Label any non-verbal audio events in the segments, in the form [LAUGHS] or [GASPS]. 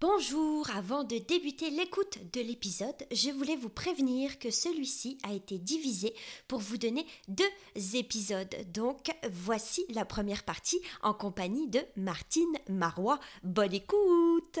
Bonjour, avant de débuter l'écoute de l'épisode, je voulais vous prévenir que celui-ci a été divisé pour vous donner deux épisodes. Donc voici la première partie en compagnie de Martine Marois. Bonne écoute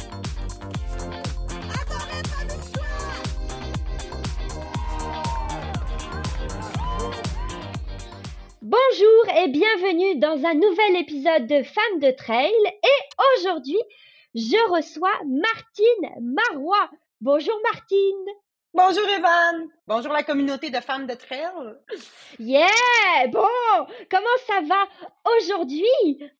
Bonjour et bienvenue dans un nouvel épisode de Femmes de Trail. Et aujourd'hui, je reçois Martine Marois. Bonjour Martine. Bonjour Evan. Bonjour la communauté de femmes de trail. Yeah! Bon, comment ça va aujourd'hui?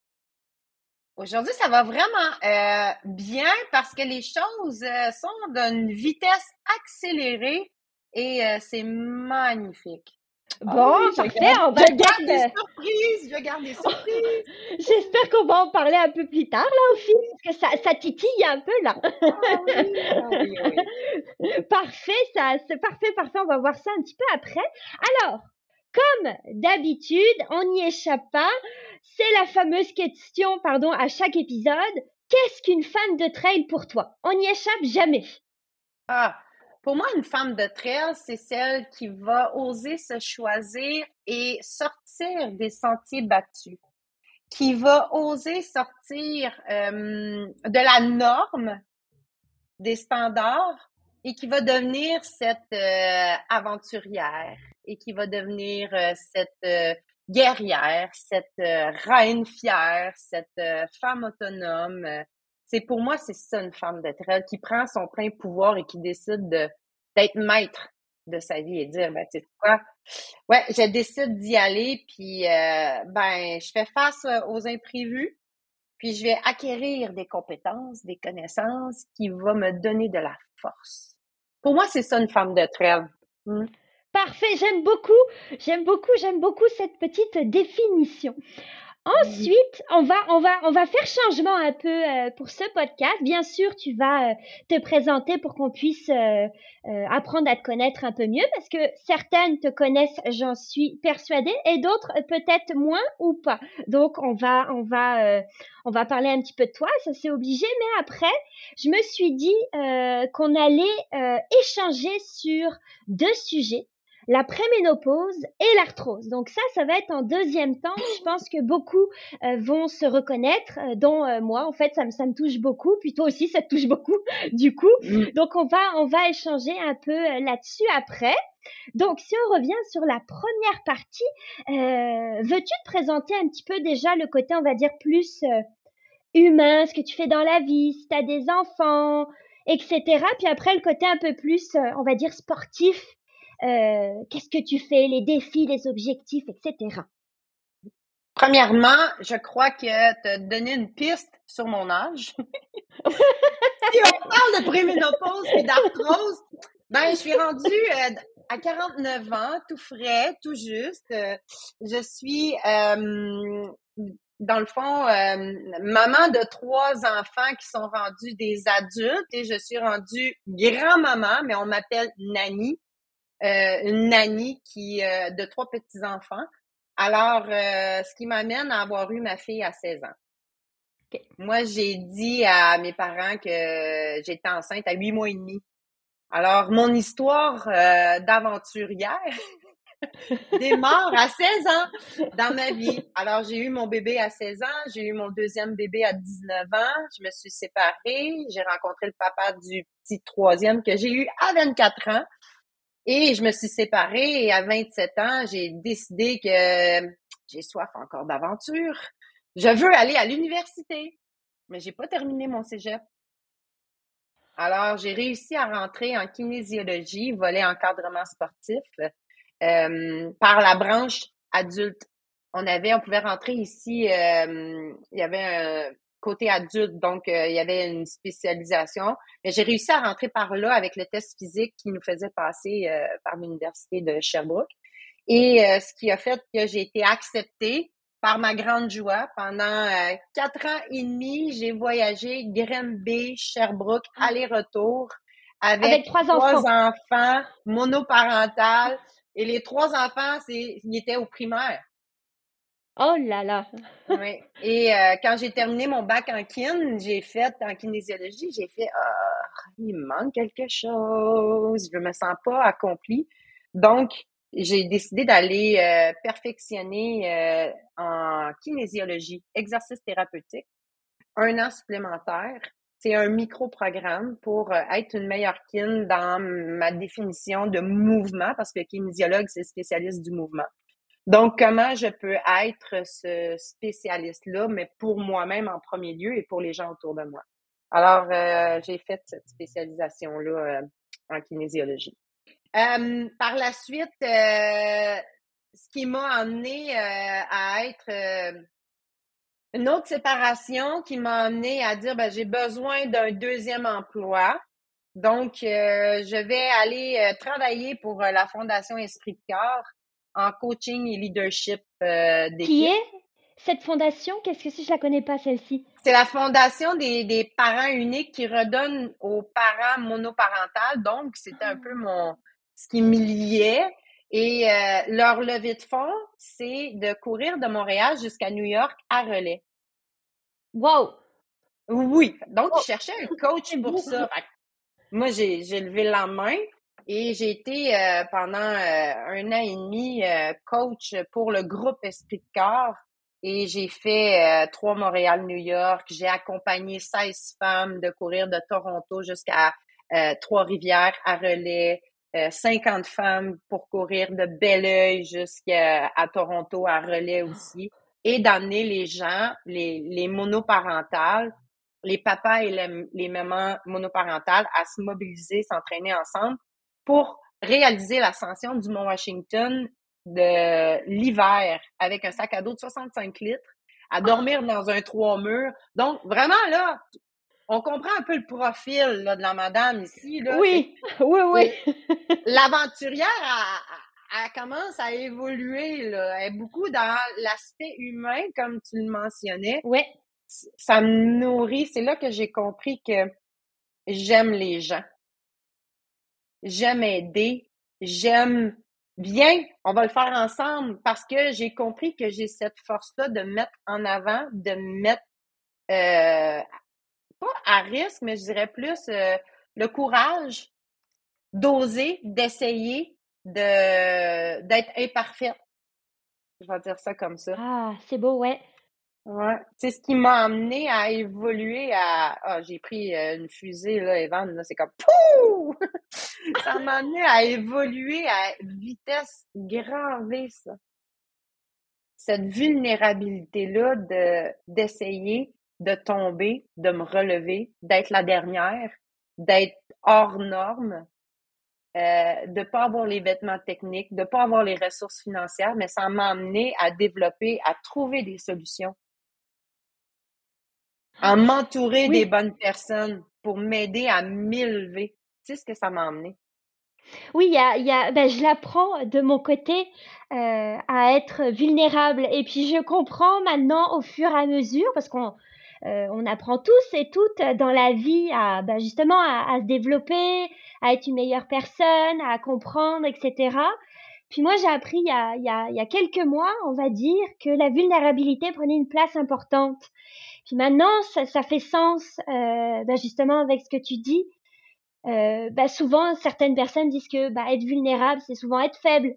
Aujourd'hui, ça va vraiment euh, bien parce que les choses euh, sont d'une vitesse accélérée et euh, c'est magnifique. Bon, ah parfait, on va je garde des surprises, je garde des surprises. [LAUGHS] J'espère qu'on va en parler un peu plus tard, là, au fil, parce que ça, ça titille un peu, là. Ah oui, ah [LAUGHS] parfait, ça, c'est parfait, parfait, on va voir ça un petit peu après. Alors, comme d'habitude, on n'y échappe pas. C'est la fameuse question, pardon, à chaque épisode. Qu'est-ce qu'une femme de trail pour toi? On n'y échappe jamais. Ah, pour moi, une femme de trail, c'est celle qui va oser se choisir et sortir des sentiers battus, qui va oser sortir euh, de la norme, des standards, et qui va devenir cette euh, aventurière et qui va devenir euh, cette guerrière, cette reine fière, cette femme autonome, c'est pour moi, c'est ça une femme de trail qui prend son plein pouvoir et qui décide de, d'être maître de sa vie et dire, ben, tu sais quoi, ouais, je décide d'y aller, puis euh, ben, je fais face euh, aux imprévus, puis je vais acquérir des compétences, des connaissances qui vont me donner de la force. Pour moi, c'est ça une femme de trail. Hmm. Parfait, j'aime beaucoup, j'aime beaucoup, j'aime beaucoup cette petite définition. Ensuite, on va, on va, on va faire changement un peu euh, pour ce podcast. Bien sûr, tu vas euh, te présenter pour qu'on puisse euh, apprendre à te connaître un peu mieux, parce que certaines te connaissent, j'en suis persuadée, et d'autres peut-être moins ou pas. Donc, on va, on va, on va parler un petit peu de toi. Ça c'est obligé, mais après, je me suis dit qu'on allait échanger sur deux sujets la préménopause et l'arthrose. Donc ça, ça va être en deuxième temps. Je pense que beaucoup euh, vont se reconnaître, euh, dont euh, moi. En fait, ça me, ça me touche beaucoup. Puis toi aussi, ça te touche beaucoup, [LAUGHS] du coup. Mm. Donc on va, on va échanger un peu là-dessus après. Donc, si on revient sur la première partie, veux-tu te présenter un petit peu déjà le côté, on va dire, plus humain, ce que tu fais dans la vie, si tu as des enfants, etc. Puis après, le côté un peu plus, on va dire, sportif, euh, qu'est-ce que tu fais, les défis, les objectifs, etc. Premièrement, je crois que te donner une piste sur mon âge. [LAUGHS] si on parle de préménopause et d'arthrose, ben je suis rendue euh, à 49 ans, tout frais, tout juste. Euh, je suis dans le fond, maman de trois enfants qui sont rendus des adultes et je suis rendue grand-maman, mais on m'appelle euh, une nanny qui euh, de trois petits enfants. Alors, euh, ce qui m'amène à avoir eu ma fille à 16 ans. Moi, j'ai dit à mes parents que j'étais enceinte à huit mois et demi. Alors, mon histoire d'aventurière [LAUGHS] démarre à 16 ans dans ma vie. Alors, j'ai eu mon bébé à 16 ans, j'ai eu mon deuxième bébé à 19 ans, je me suis séparée, j'ai rencontré le papa du petit troisième que j'ai eu à 24 ans. Et je me suis séparée et à 27 ans, j'ai décidé que j'ai soif encore d'aventure. Je veux aller à l'université, mais j'ai pas terminé mon cégep. Alors, j'ai réussi à rentrer en kinésiologie, volet encadrement sportif, euh, par la branche adulte. On avait, on pouvait rentrer ici, euh, il y avait un, côté adulte, donc euh, il y avait une spécialisation. Mais j'ai réussi à rentrer par là avec le test physique qui nous faisait passer euh, par l'université de Sherbrooke. Et euh, ce qui a fait que j'ai été acceptée par ma grande joie. Pendant euh, quatre ans et demi, j'ai voyagé Granby, Sherbrooke, ah. aller-retour avec, trois, enfants. monoparentales. Et les trois enfants, c'est, ils étaient au primaire. Oh là là! oui. Et euh, quand j'ai terminé mon bac en kin, j'ai fait en kinésiologie, j'ai fait ah, il me manque quelque chose, je me sens pas accomplie. Donc, j'ai décidé d'aller euh, perfectionner euh, en kinésiologie, exercice thérapeutique, un an supplémentaire. C'est un micro-programme pour être une meilleure kin dans ma définition de mouvement, parce que kinésiologue, c'est spécialiste du mouvement. Donc, comment je peux être ce spécialiste-là, mais pour moi-même en premier lieu et pour les gens autour de moi? Alors, j'ai fait cette spécialisation-là en kinésiologie. Euh, par la suite, euh, ce qui m'a amené euh, à être une autre séparation qui m'a amené à dire ben, j'ai besoin d'un deuxième emploi. Donc, je vais aller travailler pour la Fondation Esprit de Corps en coaching et leadership d'équipe. Qui est cette fondation? Qu'est-ce que c'est? Je la connais pas, celle-ci. C'est la fondation des, des parents uniques qui redonne aux parents monoparentales. Donc, c'était un peu mon, ce qui me liait. Et euh, leur levée de fonds, c'est de courir de Montréal jusqu'à New York à relais. Wow! Oui. Donc, ils cherchaient un coach pour ça. moi, j'ai levé la main et j'ai été euh, pendant euh, un an et demi coach pour le groupe Esprit de Corps. Et j'ai fait trois Montréal-New York. J'ai accompagné 16 femmes de courir de Toronto jusqu'à Trois-Rivières à relais. 50 euh, femmes pour courir de Belleuil jusqu'à Toronto à relais aussi et d'amener les gens, les, les monoparentales, les papas et les, les mamans monoparentales à se mobiliser, s'entraîner ensemble pour réaliser l'ascension du Mont Washington de l'hiver avec un sac à dos de 65 litres, à dormir dans un trois murs. Donc, vraiment, là, on comprend un peu le profil de la madame ici. Là. Oui, [LAUGHS] oui, oui. L'aventurière, elle, commence à évoluer. Là. Elle est beaucoup dans l'aspect humain, comme tu le mentionnais. Oui. Ça me nourrit. C'est là que j'ai compris que j'aime les gens. J'aime aider. J'aime bien, on va le faire ensemble parce que j'ai compris que j'ai cette force-là de mettre en avant, de mettre euh, pas à risque, mais je dirais plus euh, le courage d'oser, d'essayer, de d'être imparfaite. Je vais dire ça comme ça. Ah, c'est beau, ouais. Ouais. C'est ce qui m'a amené à évoluer à. Ah, j'ai pris euh, une fusée, là, Evan, là, c'est comme Pouh! [LAUGHS] ça m'a amené à évoluer à vitesse grand V, ça. Cette vulnérabilité-là de d'essayer, de tomber, de me relever, d'être la dernière, d'être hors norme, euh, de pas avoir les vêtements techniques, de pas avoir les ressources financières, mais ça m'a amené à développer, à trouver des solutions, à m'entourer des bonnes personnes pour m'aider à m'élever. Tu sais ce que ça m'a amené? Oui, y a, y a, ben, je l'apprends de mon côté euh, à être vulnérable. Et puis je comprends maintenant au fur et à mesure, parce qu'on euh, on apprend tous et toutes dans la vie à bah, justement à, se développer, à être une meilleure personne, à comprendre, etc. Puis moi, j'ai appris il y, a, il, y a, il y a quelques mois, on va dire, que la vulnérabilité prenait une place importante. Puis maintenant, ça, ça fait sens, euh, bah, justement, avec ce que tu dis. Euh, bah, souvent, certaines personnes disent que bah, être vulnérable, c'est souvent être faible.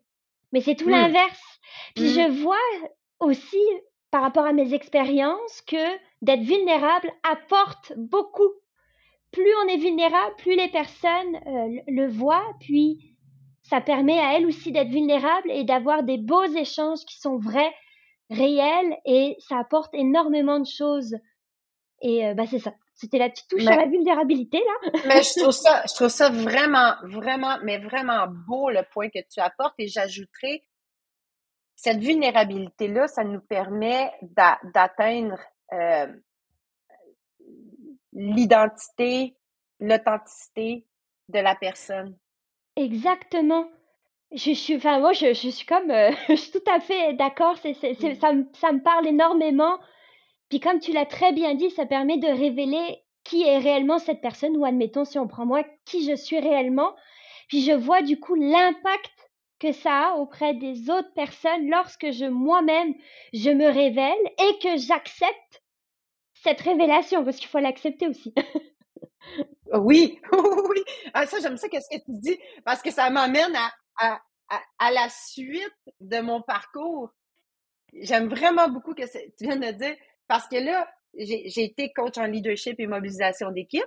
Mais c'est tout mmh. l'inverse. Puis mmh. je vois aussi par rapport à mes expériences que d'être vulnérable apporte beaucoup. Plus on est vulnérable, plus les personnes euh, le voient, puis ça permet à elles aussi d'être vulnérables et d'avoir des beaux échanges qui sont vrais, réels, et ça apporte énormément de choses. Et euh, bah c'est ça. C'était la petite touche à la vulnérabilité là. [LAUGHS] mais je trouve ça, je trouve ça vraiment, vraiment, mais vraiment beau le point que tu apportes. Et j'ajouterais cette vulnérabilité-là, ça nous permet d'atteindre euh, l'identité, l'authenticité de la personne. Exactement. Je suis, enfin, moi, je, je suis comme, euh, [LAUGHS] je suis tout à fait d'accord. C'est, c'est, c'est- ça, me- ça me parle énormément. Puis comme tu l'as très bien dit, ça permet de révéler qui est réellement cette personne, ou admettons, si on prend moi, qui je suis réellement. Puis je vois du coup l'impact que ça a auprès des autres personnes lorsque je moi-même, je me révèle et que j'accepte cette révélation, parce qu'il faut l'accepter aussi. [LAUGHS] Oui, [LAUGHS] oui. Ah, ça, j'aime ça, qu'est-ce que tu dis, parce que ça m'amène à, à, à, à la suite de mon parcours. J'aime vraiment beaucoup que tu viens de dire, parce que là, j'ai j'ai été coach en leadership et mobilisation d'équipe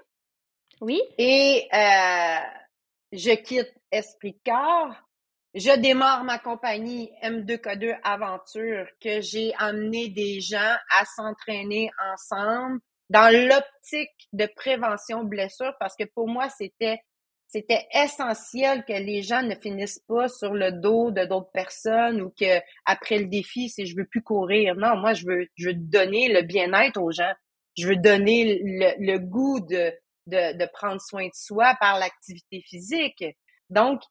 Oui, et euh, je quitte Esprit de corps. Je démarre ma compagnie M2K2 Aventure que j'ai amené des gens à s'entraîner ensemble dans l'optique de prévention blessure parce que pour moi, c'était c'était essentiel que les gens ne finissent pas sur le dos de d'autres personnes ou que après le défi, c'est je veux plus courir. Non, moi je veux je veux donner le bien-être aux gens. Je veux donner le, le goût de, de de prendre soin de soi par l'activité physique. Donc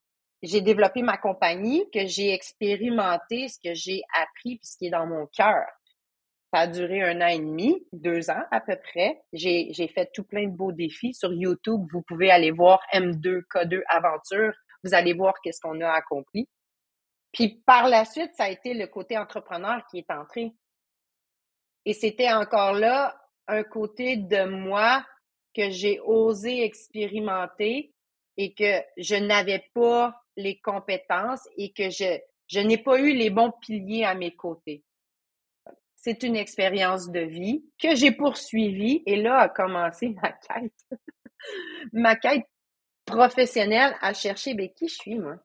j'ai développé ma compagnie, que j'ai expérimenté ce que j'ai appris puis ce qui est dans mon cœur. Ça a duré un an et demi, deux ans à peu près. J'ai, fait tout plein de beaux défis. Sur YouTube, vous pouvez aller voir M2K2 Aventure. Vous allez voir qu'est-ce qu'on a accompli. Puis par la suite, ça a été le côté entrepreneur qui est entré. Et c'était encore là un côté de moi que j'ai osé expérimenter et que je n'avais pas les compétences et que je, je n'ai pas eu les bons piliers à mes côtés. C'est une expérience de vie que j'ai poursuivie et là a commencé ma quête. [LAUGHS] ma quête professionnelle à chercher ben, qui je suis, moi?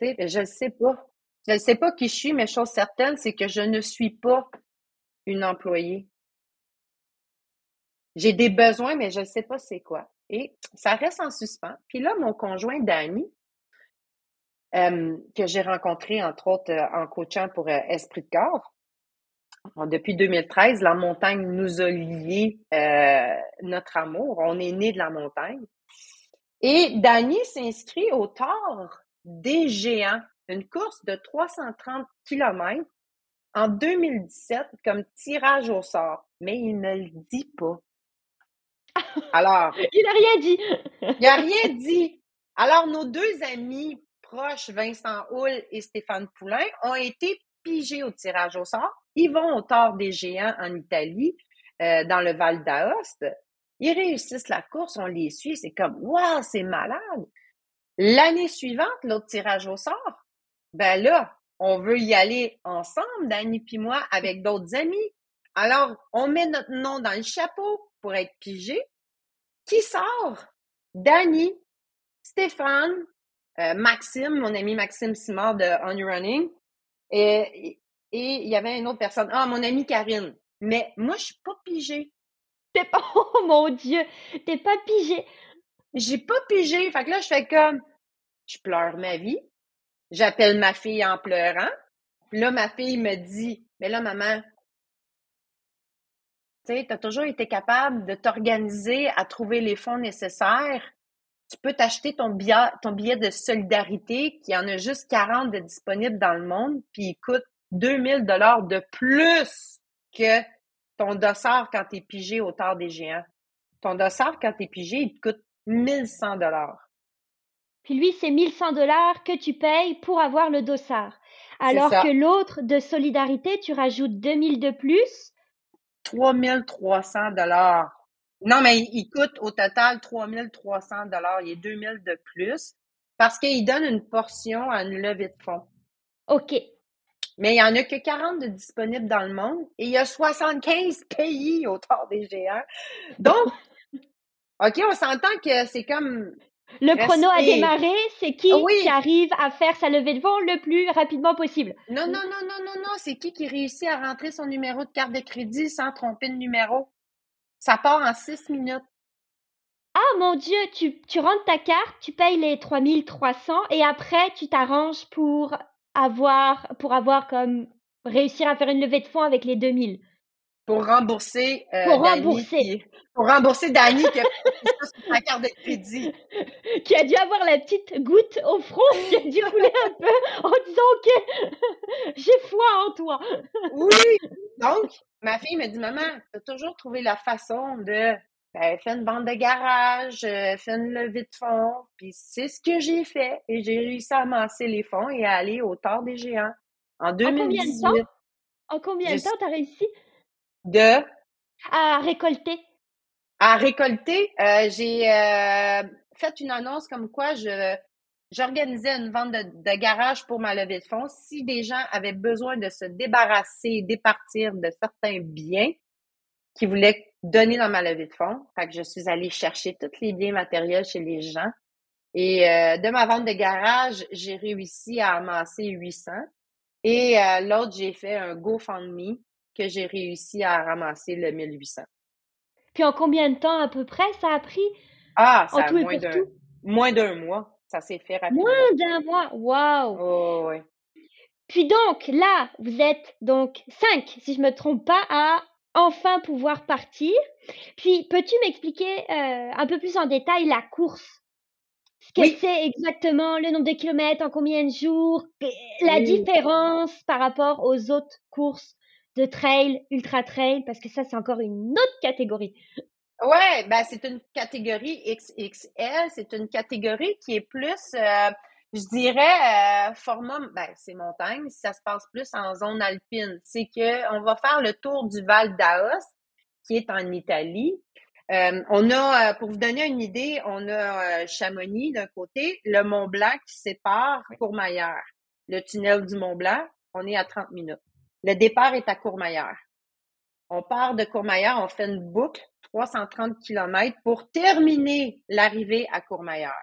Tu sais, ben, je ne sais pas. Je ne sais pas qui je suis, mais chose certaine, c'est que je ne suis pas une employée. J'ai des besoins, mais je ne sais pas c'est quoi. Et ça reste en suspens. Puis là, mon conjoint Danny, euh, que j'ai rencontré entre autres euh, en coachant pour euh, Esprit de corps, depuis 2013, la montagne nous a lié euh, notre amour. On est né de la montagne. Et Danny s'inscrit au Tour des Géants, une course de 330 km en 2017 comme tirage au sort. Mais il ne le dit pas. Alors, [LAUGHS] il n'a rien dit. il n'a rien dit. Alors, nos deux amis proches, Vincent Houle et Stéphane Poulain, ont été pigés au tirage au sort. Ils vont au Tour des Géants en Italie, euh, dans le Val d'Aoste. Ils réussissent la course, on les suit, c'est comme, waouh, c'est malade. L'année suivante, l'autre tirage au sort, ben là, on veut y aller ensemble, Dani puis moi, avec d'autres amis. Alors, on met notre nom dans le chapeau pour être pigé. Qui sort? Dani, Stéphane, euh, Maxime, mon ami Maxime Simard de On Your Running, et, et il y avait une autre personne. Ah, mon amie Karine. Mais moi, je suis pas pigée. T'es pas, [LAUGHS] oh mon Dieu, t'es pas pigé. J'ai pas pigé. Fait que là, je fais comme, je pleure ma vie. J'appelle ma fille en pleurant. Puis là, ma fille me dit, mais là, maman, tu sais, t'as toujours été capable de t'organiser à trouver les fonds nécessaires. Tu peux t'acheter ton billet, ton billet de solidarité, qui en a juste 40 de disponibles dans le monde, puis il coûte 2000 dollars de plus que ton dossard quand t'es pigé au tard des géants. Ton dossard quand t'es pigé, il te coûte 1100 dollars. Puis lui, c'est 1100 dollars que tu payes pour avoir le dossard. Alors que l'autre de solidarité, tu rajoutes 2000 de plus. 3300 dollars. Non, mais il, il coûte au total 3300 dollars. Il est 2000 de plus parce qu'il donne une portion à une levée de fonds. OK. Mais il n'y en a que 40 de disponibles dans le monde et il y a 75 pays autour des géants. Donc, [LAUGHS] OK, on s'entend que c'est comme Le chrono a démarré, c'est qui oui. qui arrive à faire sa levée de fonds le plus rapidement possible? Non, non, non, non, non, non. C'est qui qui réussit à rentrer son numéro de carte de crédit sans tromper de numéro? Ça part en six minutes. Ah mon Dieu, tu, tu rentres ta carte, tu payes les 3300 et après tu t'arranges pour avoir, pour avoir comme réussir à faire une levée de fonds avec les 2000. pour rembourser euh, pour rembourser pour rembourser Dani qui a sur sa carte de crédit [LAUGHS] qui a dû avoir la petite goutte au front qui a dû couler un peu en disant ok [LAUGHS] j'ai foi en toi oui donc ma fille me dit maman tu as toujours trouvé la façon de ben, faire une vente de garage, euh, faire une levée de fonds. Puis c'est ce que j'ai fait. Et j'ai réussi à amasser les fonds et à aller au tort des géants en 2018. En combien de temps? En combien de temps t'as réussi? De? À récolter. À récolter, euh, j'ai euh, fait une annonce comme quoi je j'organisais une vente de, de, garage pour ma levée de fonds. Si des gens avaient besoin de se débarrasser, départir de certains biens qui voulaient donner dans ma levée de fonds, fait que je suis allée chercher tous les biens matériels chez les gens. Et euh, de ma vente de garage, j'ai réussi à amasser 800. Et l'autre, j'ai fait un GoFundMe que j'ai réussi à ramasser le 1800. Puis en combien de temps à peu près ça a pris? Ah, ça a d'un, moins d'un mois. Ça s'est fait rapidement. Moins d'un mois, wow! Oh, oui. Puis donc, là, vous êtes donc cinq, si je me trompe pas, à enfin pouvoir partir. Puis, peux-tu m'expliquer euh, un peu plus en détail la course? Ce que c'est exactement, le nombre de kilomètres, en combien de jours, la différence par rapport aux autres courses de trail, ultra trail, parce que ça, c'est encore une autre catégorie. Ouais, ben c'est une catégorie XXL, c'est une catégorie qui est plus, euh, je dirais, euh, format, ben c'est montagne, ça se passe plus en zone alpine. C'est que on va faire le tour du Val d'Aos, qui est en Italie. Euh, on a, pour vous donner une idée, on a Chamonix d'un côté, le Mont Blanc qui sépare Courmayeur. Le tunnel du Mont Blanc, on est à 30 minutes. Le départ est à Courmayeur. On part de Courmayeur, on fait une boucle, 330 km, pour terminer l'arrivée à Courmayeur.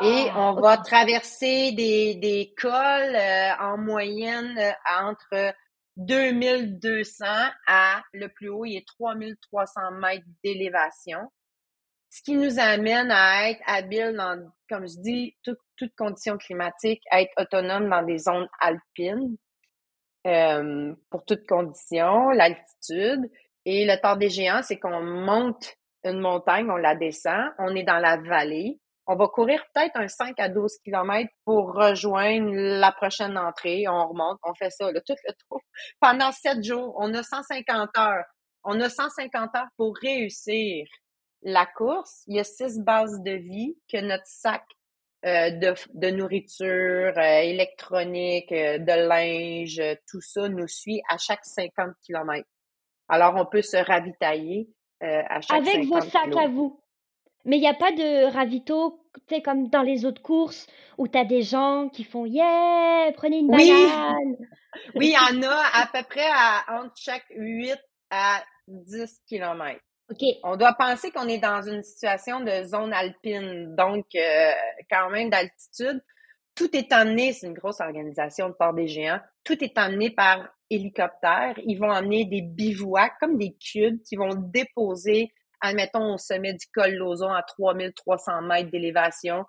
Et ah, on va traverser des, des cols euh, en moyenne euh, entre 2200 à le plus haut, il est 3300 mètres d'élévation. Ce qui nous amène à être habile dans, comme je dis, toutes toute conditions climatiques, à être autonome dans des zones alpines. Euh, pour toutes conditions, l'altitude. Et le temps des géants, c'est qu'on monte une montagne, on la descend, on est dans la vallée. On va courir peut-être un 5 à 12 km pour rejoindre la prochaine entrée. On remonte, on fait ça, là, tout le tour. [LAUGHS] Pendant sept jours, on a 150 heures. On a 150 heures pour réussir la course. Il y a six bases de vie que notre sac euh, de, de, nourriture, euh, électronique, euh, de linge, tout ça nous suit à chaque 50 km. Alors, on peut se ravitailler à chaque Avec vos sacs à vous. Mais il n'y a pas de ravito, tu sais, comme dans les autres courses où tu as des gens qui font Yeah, prenez une oui. banane. [LAUGHS] oui, il y en a à peu près à, entre chaque 8 à 10 km. On doit penser qu'on est dans une situation de zone alpine, donc euh, quand même d'altitude. Tout est emmené, c'est une grosse organisation de port des géants, tout est emmené par hélicoptère. Ils vont emmener des bivouacs comme des cubes qui vont déposer, admettons, au sommet du col Lozon à 3300 mètres d'élévation.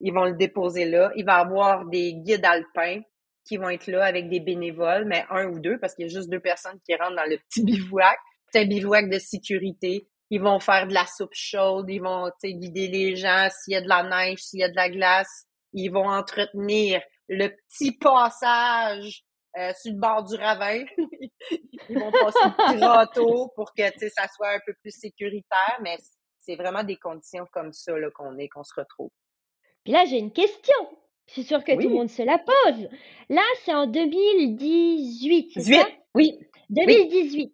Ils vont le déposer là. Il va y avoir des guides alpins qui vont être là avec des bénévoles, mais un ou deux, parce qu'il y a juste deux personnes qui rentrent dans le petit bivouac c'est un bivouac de sécurité. Ils vont faire de la soupe chaude, ils vont guider les gens s'il y a de la neige, s'il y a de la glace. Ils vont entretenir le petit passage euh, sur le bord du ravin. [LAUGHS] ils vont passer le petit râteau pour que ça soit un peu plus sécuritaire, mais c'est vraiment des conditions comme ça qu'on est, qu'on se retrouve. Puis là, j'ai une question. Je suis sûre que tout le monde se la pose. Là, c'est en 2018, c'est ça? Oui. 2018.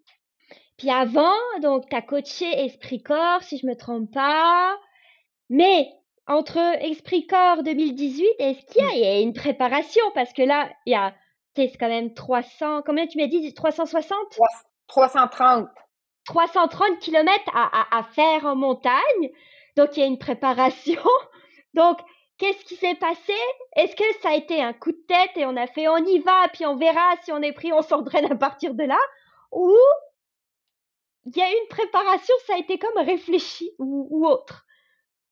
Puis avant, donc, tu as coaché Esprit Corps, si je me trompe pas. Mais entre Esprit Corps 2018, est-ce qu'il y, a une préparation Parce que là, il y a, c'est quand même 300, combien tu m'as dit 360 330. 330 kilomètres à, à, faire en montagne. Donc, il y a une préparation. [LAUGHS] Donc, qu'est-ce qui s'est passé? Est-ce que ça a été un coup de tête et on a fait on y va, puis on verra si on est pris, on s'entraîne à partir de là? Ou il y a une préparation, ça a été comme réfléchi ou, autre?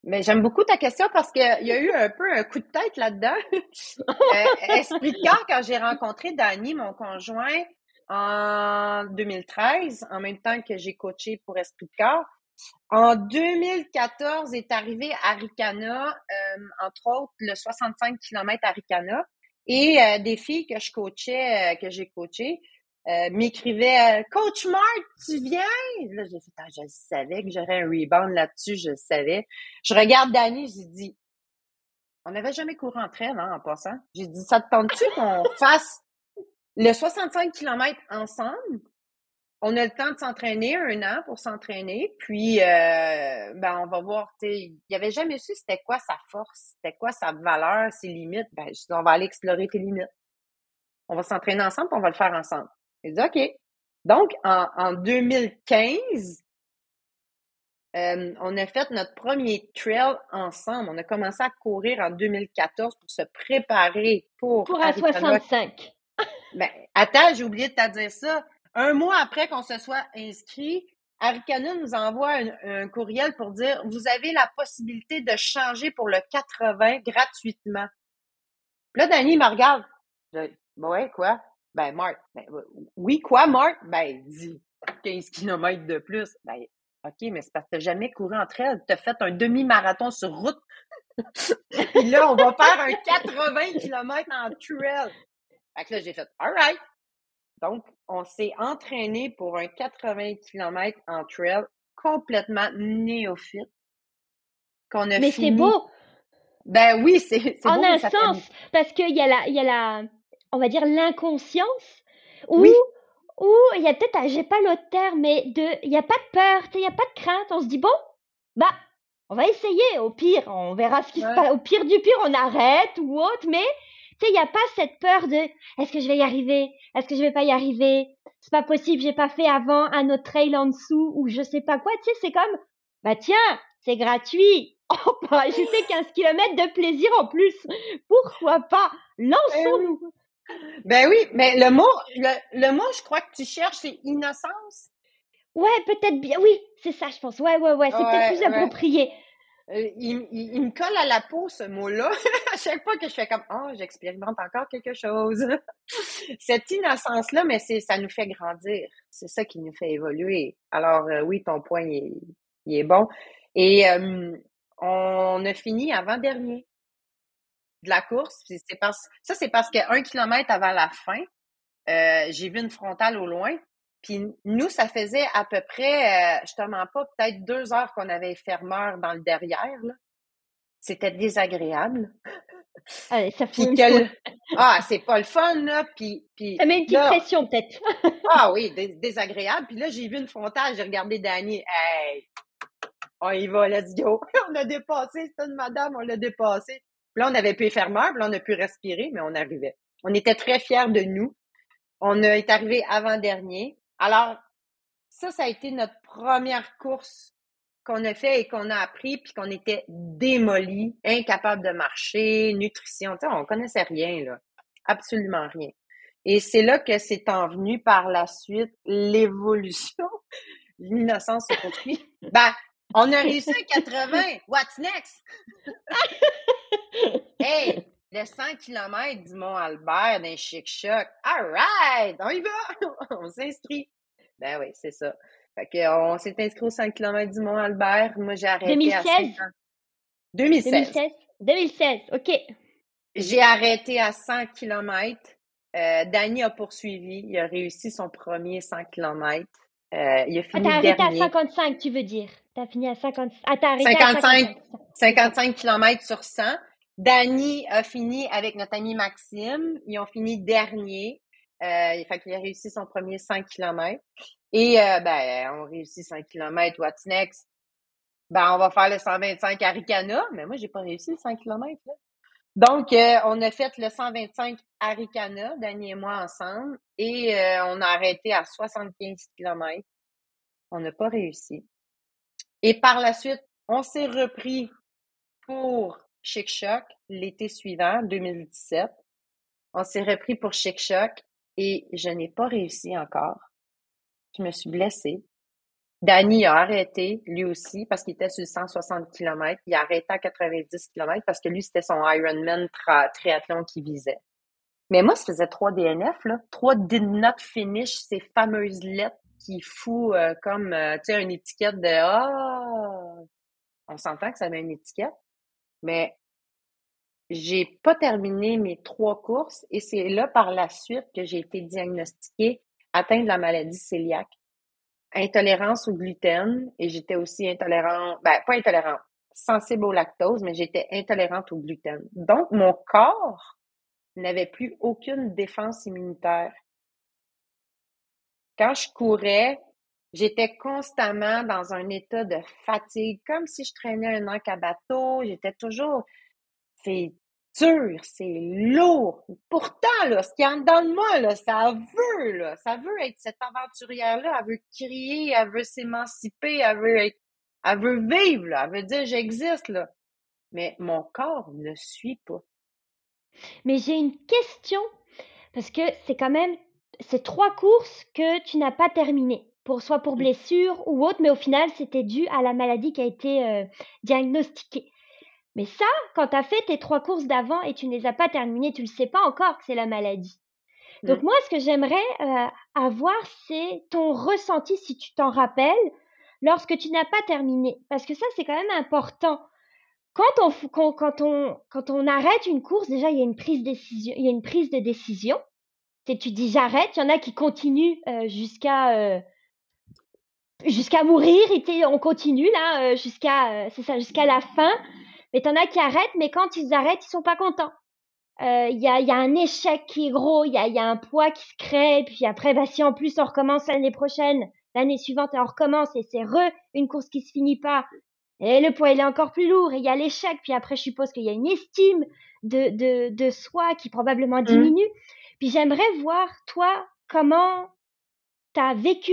Mais j'aime beaucoup ta question parce qu'il y a eu un peu un coup de tête là-dedans. [LAUGHS] euh, esprit de quand j'ai rencontré Danny, mon conjoint, en 2013, en même temps que j'ai coaché pour Esprit de Corps. En 2014 est arrivé Aricana, euh, entre autres le 65 km Aricana. Et euh, des filles que je coachais, euh, que j'ai coachées, euh, m'écrivaient Coach Mark, tu viens? Là, j'ai fait, ah, je savais que j'aurais un rebound là-dessus, je savais. Je regarde Dani, j'ai dit, on n'avait jamais couru entre elles, hein, en passant. J'ai dit, ça te tente-tu qu'on fasse le 65 km ensemble? On a le temps de s'entraîner, un an pour s'entraîner, puis euh, ben on va voir, il n'y avait jamais su c'était quoi sa force, c'était quoi sa valeur, ses limites. Ben, je dis, on va aller explorer tes limites. On va s'entraîner ensemble, puis on va le faire ensemble. Il dit, OK. Donc, en, en 2015, euh, on a fait notre premier trail ensemble. On a commencé à courir en 2014 pour se préparer pour. Pour un 65. Ben, attends, j'ai oublié de te dire ça. Un mois après qu'on se soit inscrit, Aricana nous envoie un, courriel pour dire vous avez la possibilité de changer pour le 80 gratuitement. Puis là, Danny me regarde. Je, ouais, quoi? Ben, Marc, ben, oui, quoi, Marc? Ben, dit 15 km de plus. Ben, OK, mais c'est parce que tu jamais couru entre elles. Tu as fait un demi-marathon sur route. [LAUGHS] Puis là, on va faire un 80 km en trail. Fait que là, j'ai fait, all right. Donc, on s'est entraîné pour un 80 km en trail complètement néophyte. Qu'on a Mais c'est beau! Ben oui, c'est En beau, un sens, parce qu'il y a la, il y a la, on va dire l'inconscience, ou, ou il y a peut-être, j'ai pas l'autre terme, mais de, il n'y a pas de peur, il n'y a pas de crainte. On se dit, bon, bah, on va essayer. Au pire, on verra ce qui se passe. Au pire du pire, on arrête ou autre, mais il n'y a pas cette peur de est-ce que je vais y arriver Est-ce que je vais pas y arriver C'est pas possible, j'ai pas fait avant un autre trail en dessous ou je sais pas quoi. Tu sais, c'est comme bah tiens, c'est gratuit. [LAUGHS] On peut ajouter 15 km de plaisir en plus. Pourquoi pas Lançons-nous. Ben oui, mais le mot, le, mot, je crois que tu cherches, c'est innocence. Ouais, peut-être bien. Oui, c'est ça, je pense. Ouais, ouais, ouais, c'est peut-être plus approprié. Euh, il, il, me colle à la peau ce mot-là. [LAUGHS] à chaque fois que je fais comme oh, j'expérimente encore quelque chose. [LAUGHS] Cette innocence-là, mais c'est ça nous fait grandir. C'est ça qui nous fait évoluer. Alors euh, oui, ton point il est, bon. Et on a fini avant-dernier de la course. C'est parce, ça, c'est parce qu'un kilomètre avant la fin, euh, j'ai vu une frontale au loin. Puis nous, ça faisait à peu près, euh, je te mens pas, peut-être deux heures qu'on avait fermeur dans le derrière. C'était désagréable. Ah, ça [LAUGHS] ah, c'est pas le fun, là. Puis, puis ça met une petite pression, peut-être. [LAUGHS] ah oui, désagréable. Puis là, j'ai vu une frontale, j'ai regardé Danny. Hey, on y va, let's go. [LAUGHS] on a dépassé, c'était une madame, on l'a dépassé. Puis là, on avait pu fermeur, puis là, on a pu respirer, mais on arrivait. On était très fiers de nous. On est arrivé avant-dernier. Alors, ça, ça a été notre première course qu'on a fait et qu'on a appris, puis qu'on était démolis, incapables de marcher, nutrition, tu sais, on connaissait rien, là. Absolument rien. Et c'est là que c'est envenu par la suite l'évolution. [LAUGHS] L'innocence construit. Ben, on a réussi à 80. What's next? [LAUGHS] hey, le 100 km du Mont-Albert d'un chic-choc. All right! On y va! [LAUGHS] on s'inscrit. Ben oui, c'est ça. Fait qu'on s'est inscrit au 100 km du Mont-Albert. Moi, j'ai arrêté 2016? à 50... 2016. 2016. 2016, OK. J'ai arrêté à 100 km. Euh, Danny a poursuivi. Il a réussi son premier 100 km. Euh, il a fini ah, t'as arrêté à 55, tu veux dire? T'as fini à 50... Ah, t'as arrêté 55, à 55 km sur 100. Danny a fini avec notre ami Maxime. Ils ont fini dernier. Euh, fait qu'il a réussi son premier 100 km. Et euh, ben, on réussit 100 km. What's next? Ben, on va faire le 125 Aricana. Mais moi, j'ai pas réussi le 100 km. Donc, euh, on a fait le 125 Aricana, Danny et moi ensemble. Et euh, on a arrêté à 75 km. On n'a pas réussi. Et par la suite, on s'est repris pour Chic l'été suivant, 2017. On s'est repris pour Chic Choc et je n'ai pas réussi encore. Je me suis blessée. Danny a arrêté, lui aussi, parce qu'il était sur 160 km. Il a arrêté à 90 km parce que lui, c'était son Ironman triathlon qui visait. Mais moi, ça faisait trois DNF, là. Trois did not finish, ces fameuses lettres qui foutent euh, comme, euh, tu sais, une étiquette de Ah! On s'entend que ça met une étiquette. Mais j'ai pas terminé mes trois courses et c'est là par la suite que j'ai été diagnostiquée atteinte de la maladie cœliaque. Intolérance au gluten et j'étais aussi intolérante, ben pas intolérante, sensible au lactose, mais j'étais intolérante au gluten. Donc mon corps n'avait plus aucune défense immunitaire. Quand je courais, j'étais constamment dans un état de fatigue, comme si je traînais un encre à bateau. J'étais toujours, c'est dur, c'est lourd. Pourtant, là, ce qui en dans de moi, là, ça veut, ça veut être cette aventurière-là. Elle veut crier, elle veut s'émanciper, elle veut être, elle veut vivre, elle veut dire j'existe. Mais mon corps ne suit pas. Mais j'ai une question, parce que c'est quand même, c'est trois courses que tu n'as pas terminées, pour, soit pour blessure ou autre, mais au final, c'était dû à la maladie qui a été euh, diagnostiquée. Mais ça, quand tu as fait tes trois courses d'avant et tu ne les as pas terminées, tu ne le sais pas encore que c'est la maladie. Donc mmh. moi, ce que j'aimerais euh, avoir, c'est ton ressenti, si tu t'en rappelles, lorsque tu n'as pas terminé. Parce que ça, c'est quand même important quand on, quand, on, quand on arrête une course, déjà, il y a une prise, décision, il y a une prise de décision. Tu dis j'arrête, il y en a qui continuent euh, jusqu'à euh, jusqu'à mourir, et on continue là euh, jusqu'à c'est ça jusqu'à la fin. Mais t'en as qui arrêtent, mais quand ils arrêtent, ils sont pas contents. Il y, a, y a un échec qui est gros, il y a, y a un poids qui se crée, puis après, bah, si en plus on recommence l'année prochaine, l'année suivante et on recommence et c'est re une course qui se finit pas, et le poids, il est encore plus lourd. Et il y a l'échec. Puis après, je suppose qu'il y a une estime de, de, de soi qui probablement mmh. Puis j'aimerais voir, toi, comment tu as vécu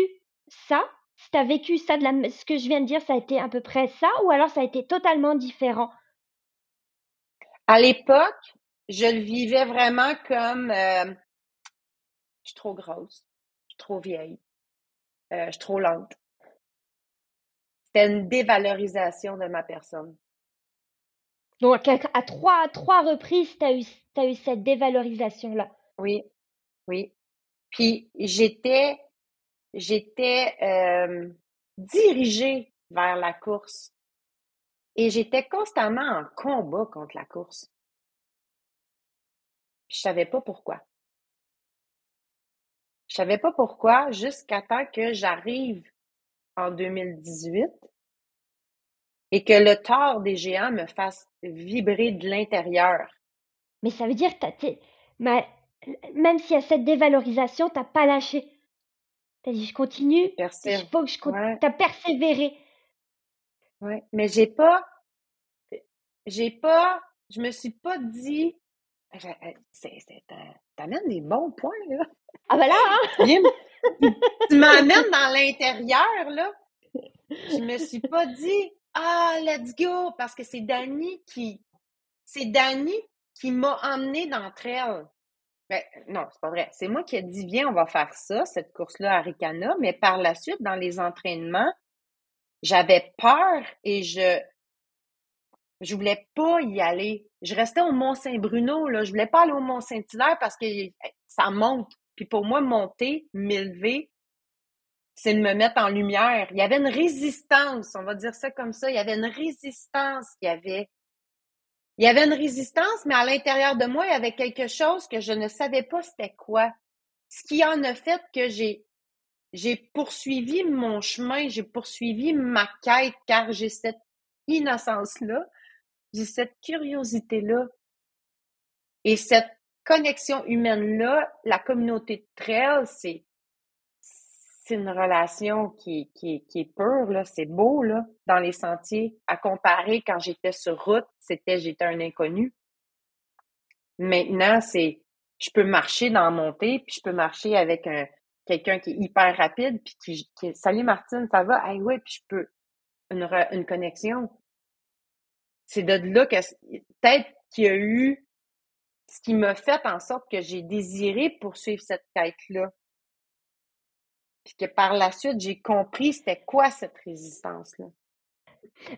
ça. Si tu as vécu ça, de la, ce que je viens de dire, ça a été à peu près ça. Ou alors ça a été totalement différent? À l'époque, je le vivais vraiment comme euh, je suis trop grosse, je suis trop vieille, euh, je suis trop lente. C'était une dévalorisation de ma personne. Donc, à, trois, trois reprises, tu as eu, as eu cette dévalorisation-là. Oui, oui. Puis, j'étais, j'étais euh, dirigée vers la course. Et j'étais constamment en combat contre la course. Je savais pas pourquoi. Je savais pas pourquoi jusqu'à temps que j'arrive en 2018 et que le tort des géants me fasse vibrer de l'intérieur. Mais ça veut dire que même s'il y a cette dévalorisation, t'as pas lâché. T'as dit je continue, il faut que je continue. T'as persévéré. Oui, mais j'ai pas, j'ai pas, je me suis pas dit, t'amènes des bons points, là. Ah ben là, hein? [LAUGHS] tu m'amènes dans l'intérieur, là. Je me suis pas dit, ah, let's go, parce que c'est Dani qui, c'est Dani qui m'a emmené d'entre elles. Ben, non, c'est pas vrai. C'est moi qui ai dit, viens, on va faire ça, cette course-là à Ricana, mais par la suite, dans les entraînements, j'avais peur et je, je voulais pas y aller. Je restais au Mont-Saint-Bruno, là. Je voulais pas aller au Mont-Saint-Hilaire parce que ça monte. Puis pour moi, monter, m'élever, c'est de me mettre en lumière. Il y avait une résistance, on va dire ça comme ça. Il y avait une résistance. Il y avait, il y avait une résistance, mais à l'intérieur de moi, il y avait quelque chose que je ne savais pas c'était quoi. Ce qui en a fait que j'ai, j'ai poursuivi mon chemin, j'ai poursuivi ma quête, car j'ai cette innocence-là, j'ai cette curiosité-là. Et cette connexion humaine-là, la communauté de trail, c'est une relation qui, qui, qui est pure, c'est beau dans les sentiers. À comparer quand j'étais sur route, c'était j'étais un inconnu. Maintenant, c'est je peux marcher dans la montée, puis je peux marcher avec un quelqu'un qui est hyper rapide, puis qui, qui Salut Martine, ça va? Ah oui, puis je peux une, une connexion. C'est de là que peut-être qu'il y a eu ce qui m'a fait en sorte que j'ai désiré poursuivre cette quête-là. Puis que par la suite, j'ai compris c'était quoi cette résistance-là.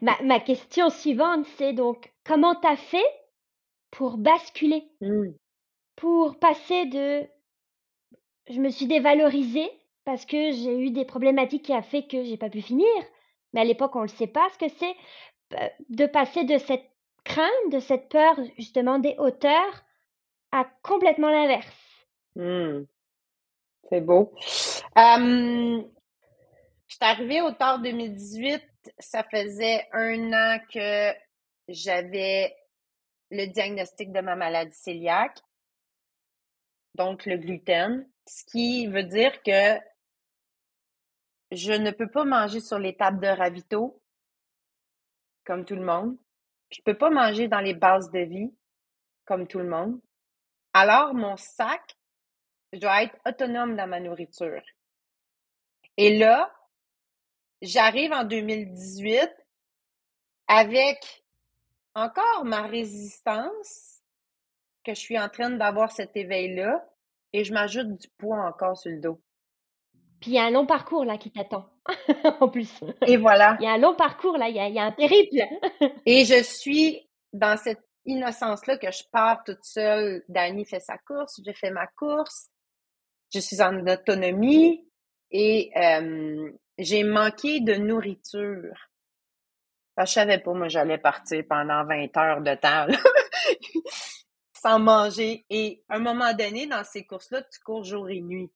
Ma, ma, question suivante, c'est donc comment tu as fait pour basculer? Mmh. pour passer de je me suis dévalorisée parce que j'ai eu des problématiques qui a fait que j'ai pas pu finir. Mais à l'époque, on le sait pas ce que c'est de passer de cette crainte, de cette peur justement des hauteurs à complètement l'inverse. Hmm. C'est beau. je suis arrivée au tard 2018. Ça faisait un an que j'avais le diagnostic de ma maladie cœliaque, donc le gluten, ce qui veut dire que je ne peux pas manger sur les tables de ravito comme tout le monde. Je ne peux pas manger dans les bases de vie comme tout le monde. Alors, mon sac, je dois être autonome dans ma nourriture. Et là, j'arrive en 2018 avec encore ma résistance, que je suis en train d'avoir cet éveil-là, et je m'ajoute du poids encore sur le dos. Puis il y a un long parcours là qui t'attend, [LAUGHS] en plus. Et voilà. Il y a un long parcours là, il y a, il y a un périple. [LAUGHS] et je suis dans cette innocence-là que je pars toute seule. Dani fait sa course, je fais ma course. Je suis en autonomie et euh, j'ai manqué de nourriture. Je je savais pas, moi, j'allais partir pendant 20 heures de temps, [LAUGHS] sans manger. Et à un moment donné, dans ces courses-là, tu cours jour et nuit.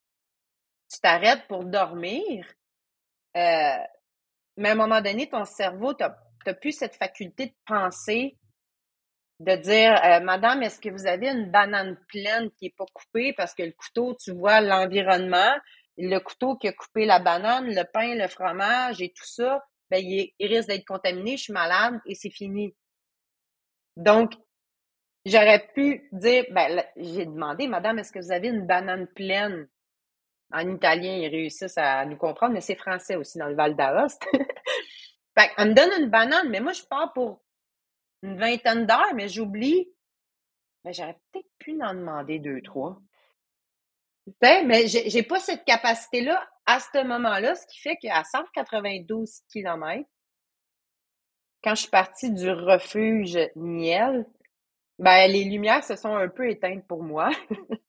Tu t'arrêtes pour dormir. Euh, mais à un moment donné, ton cerveau, tu n'as plus cette faculté de penser, de dire euh, Madame, est-ce que vous avez une banane pleine qui n'est pas coupée? Parce que le couteau, tu vois l'environnement, le couteau qui a coupé la banane, le pain, le fromage et tout ça, ben, il, risque d'être contaminé, je suis malade et c'est fini. Donc, j'aurais pu dire, ben, j'ai demandé, Madame, est-ce que vous avez une banane pleine? En italien, ils réussissent à nous comprendre, mais c'est français aussi dans le Val d'Aoste. [LAUGHS] elle me donne une banane, mais moi, je pars pour une vingtaine d'heures, mais j'oublie. Ben, j'aurais peut-être pu en demander deux, trois. Mais j'ai pas cette capacité-là à ce moment-là, ce qui fait qu'à 192 km, quand je suis partie du refuge Niel, ben, les lumières se sont un peu éteintes pour moi. [LAUGHS]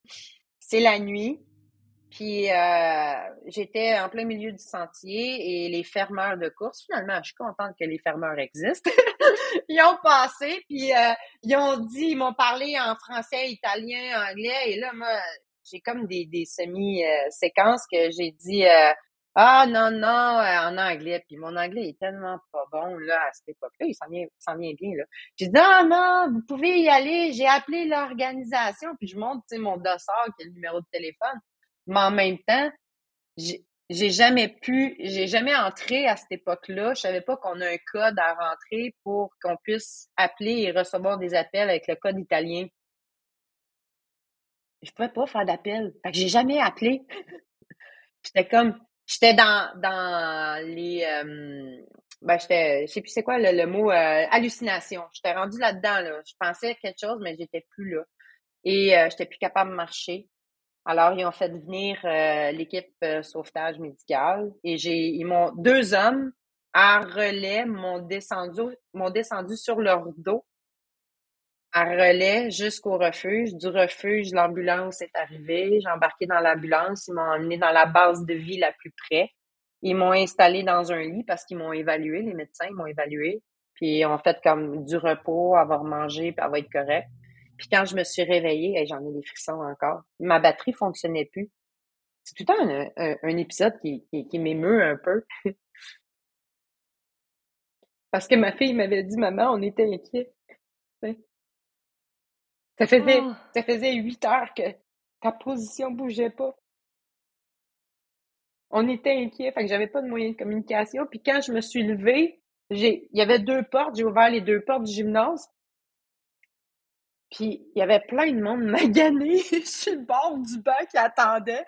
C'est la nuit. Puis euh, j'étais en plein milieu du sentier et les fermeurs de course, finalement, je suis contente que les fermeurs existent. [LAUGHS] ils ont passé, puis euh, ils ont dit, ils m'ont parlé en français, italien, anglais, et là, moi, j'ai comme des, semi-séquences que j'ai dit euh, Ah non, non, en anglais. Puis mon anglais est tellement pas bon là à cette époque-là, il s'en vient, bien là. J'ai dit Non, non, vous pouvez y aller. J'ai appelé l'organisation, puis je montre mon dossard qui est le numéro de téléphone. Mais en même temps, j'ai jamais pu, j'ai jamais entré à cette époque-là. Je savais pas qu'on a un code à rentrer pour qu'on puisse appeler et recevoir des appels avec le code italien je pouvais pas faire d'appel. Fait que j'ai jamais appelé. [LAUGHS] j'étais comme, j'étais dans, dans les, euh, ben j'étais, je sais plus c'est quoi le, mot, euh, hallucination. J'étais rendue là-dedans, là. Je pensais quelque chose, mais j'étais plus là. Et euh, j'étais plus capable de marcher. Alors, ils ont fait venir l'équipe sauvetage médical et j'ai, deux hommes à relais m'ont descendu, m'ont descendu sur leur dos à relais jusqu'au refuge. Du refuge, l'ambulance est arrivée. J'ai embarqué dans l'ambulance. Ils m'ont emmené dans la base de vie la plus près. Ils m'ont installé dans un lit parce qu'ils m'ont évalué. Les médecins m'ont évalué. Puis ils ont fait comme du repos, avoir mangé, puis avoir être correct. Puis quand je me suis réveillée, j'en ai des frissons encore. Ma batterie fonctionnait plus. C'est tout le temps un, épisode qui, qui m'émeut un peu. [LAUGHS] Parce que ma fille m'avait dit, maman, on était inquiets. Ça faisait, oh. ça faisait huit heures que ta position bougeait pas. On était inquiets, fait que j'avais pas de moyen de communication. Puis quand je me suis levée, j'ai, il y avait deux portes, j'ai ouvert les deux portes du gymnase. Puis il y avait plein de monde [LAUGHS] magané sur le bord du banc qui attendait.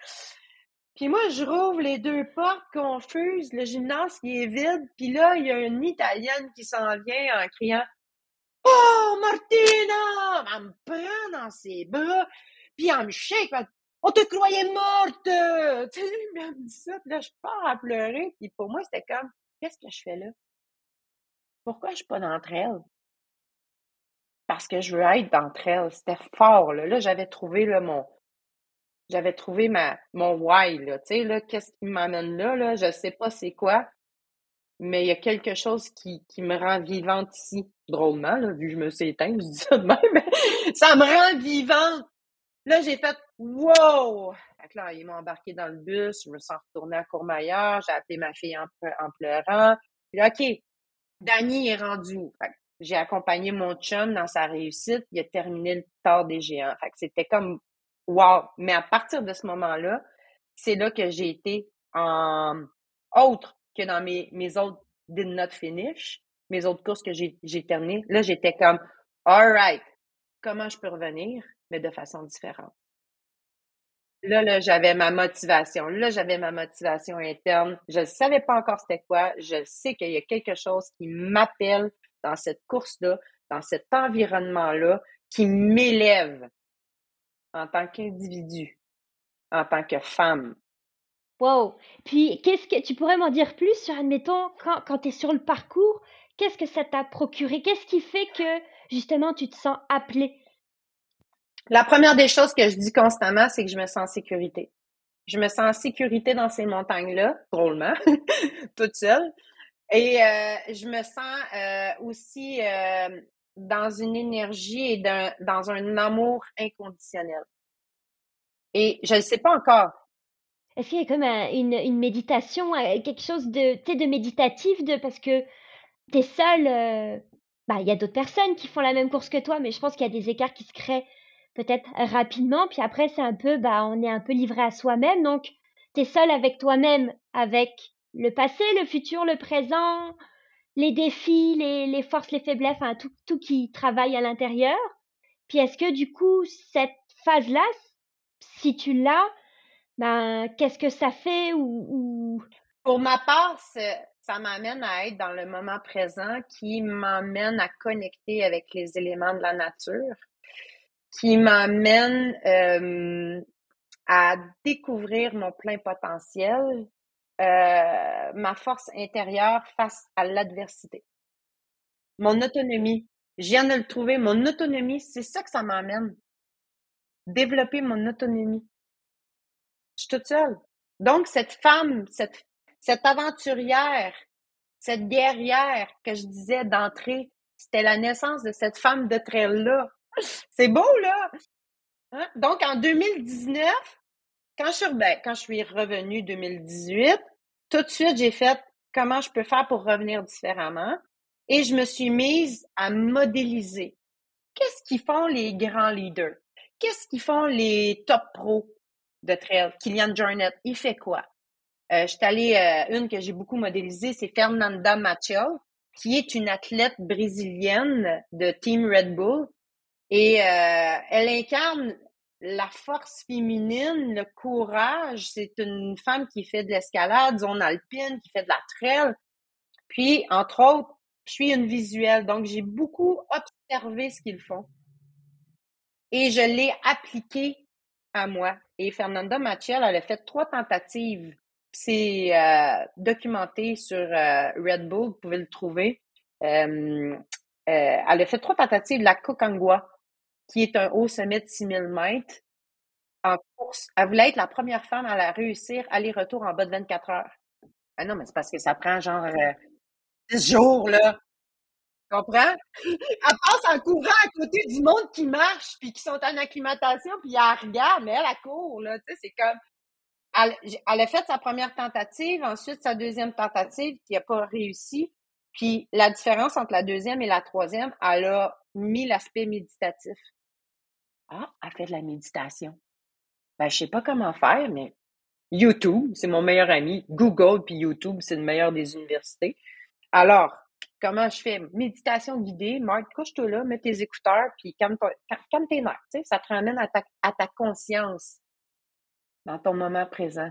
Puis moi, je rouvre les deux portes confuses, le gymnase qui est vide, puis là, il y a une Italienne qui s'en vient en criant Oh, Martina! Elle me prend dans ses bras, puis elle me shake. On te croyait morte! [LAUGHS] Tu sais, elle me dit ça, puis là, je pars à pleurer. Puis pour moi, c'était comme, qu'est-ce que je fais là? Pourquoi je suis pas d'entre elles? Parce que je veux être d'entre elles. C'était fort, là. Là, j'avais trouvé, là, mon, j'avais trouvé ma, mon why, là. Tu sais, là, qu'est-ce qui m'amène là, là? Je sais pas c'est quoi, mais il y a quelque chose qui, qui me rend vivante ici. Drôlement, là, vu que je me suis éteinte, [LAUGHS] je dis ça de même, ça me rend vivante. Là, j'ai fait Wow! Fait que là, ils m'ont embarqué dans le bus, je me suis retournée à Courmayeur, j'ai appelé ma fille en, pleurant. Puis là, OK, Danny est rendu où? Fait que j'ai accompagné mon chum dans sa réussite, il a terminé le tard des géants. Fait que c'était comme wow! Mais à partir de ce moment-là, c'est là que j'ai été en autre que dans mes, mes autres did not finish, mes autres courses que j'ai terminées. Là, j'étais comme All right, comment je peux revenir, mais de façon différente. Là, là, j'avais ma motivation. Là, j'avais ma motivation interne. Je ne savais pas encore c'était quoi. Je sais qu'il y a quelque chose qui m'appelle dans cette course-là, dans cet environnement-là, qui m'élève en tant qu'individu, en tant que femme. Wow! Puis, qu'est-ce que tu pourrais m'en dire plus sur, admettons, quand, quand tu es sur le parcours, qu'est-ce que ça t'a procuré? Qu'est-ce qui fait que, justement, tu te sens appelée? La première des choses que je dis constamment, c'est que je me sens en sécurité. Je me sens en sécurité dans ces montagnes-là, drôlement, [LAUGHS] toute seule. Et euh, je me sens euh, aussi euh, dans une énergie et dans un amour inconditionnel. Et je ne sais pas encore. Est-ce qu'il y a comme une, une, méditation, quelque chose de, de méditatif, de, parce que tu es seule, bah, il y a d'autres personnes qui font la même course que toi, mais je pense qu'il y a des écarts qui se créent peut-être rapidement, puis après c'est un peu, bah, on est un peu livré à soi-même, donc tu es seul avec toi-même, avec le passé, le futur, le présent, les défis, les, forces, les faiblesses, tout, tout qui travaille à l'intérieur. Puis est-ce que du coup, cette phase-là, si tu l'as, ben, qu'est-ce que ça fait ou, Pour ma part, ça m'amène à être dans le moment présent qui m'amène à connecter avec les éléments de la nature qui m'amène euh, à découvrir mon plein potentiel, euh, ma force intérieure face à l'adversité. Mon autonomie. Je viens de le trouver. Mon autonomie, c'est ça que ça m'amène. Développer mon autonomie. Je suis toute seule. Donc, cette femme, cette, cette aventurière, cette guerrière que je disais d'entrée, c'était la naissance de cette femme de trail-là [LAUGHS] c'est beau, là! Hein? Donc, en 2019, quand je, suis, ben, quand revenue 2018, tout de suite, j'ai fait comment je peux faire pour revenir différemment. Et je me suis mise à modéliser. Qu'est-ce qu'ils font les grands leaders? Qu'est-ce qu'ils font les top pros de trail? Kylian Jornet, il fait quoi? Euh, je suis allée, euh, une que j'ai beaucoup modélisée, c'est Fernanda Machel, qui est une athlète brésilienne de Team Red Bull, et euh, elle incarne la force féminine, le courage. C'est une femme qui fait de l'escalade, zone alpine, qui fait de la trail. Puis, entre autres, je suis une visuelle, donc j'ai beaucoup observé ce qu'ils font. Et je l'ai appliqué à moi. Et Fernanda Machel, elle a fait trois tentatives. C'est euh, documenté sur euh, Red Bull, vous pouvez le trouver. elle a fait trois tentatives de la Kokangwa qui est un haut sommet de 6000 mètres en course. Elle voulait être la première femme à la réussir aller-retour en bas de 24 heures. Ah non, mais c'est parce que ça prend genre euh, 10 jours, là. Tu comprends? Elle passe en courant à côté du monde qui marche, puis qui sont en acclimatation, puis elle regarde, mais elle, elle court, là. Tu sais, c'est comme... Elle, elle, a fait sa première tentative, ensuite sa deuxième tentative qui n'a pas réussi. Puis la différence entre la deuxième et la troisième, elle a mis l'aspect méditatif. Ah, elle fait de la méditation. Ben, je sais pas comment faire, mais YouTube, c'est mon meilleur ami. Google puis YouTube, c'est le meilleur des universités. Alors, comment je fais? Méditation guidée. Marc, couche-toi là, mets tes écouteurs, puis calme, tes nerfs. Tu sais, ça te ramène à ta, conscience dans ton moment présent.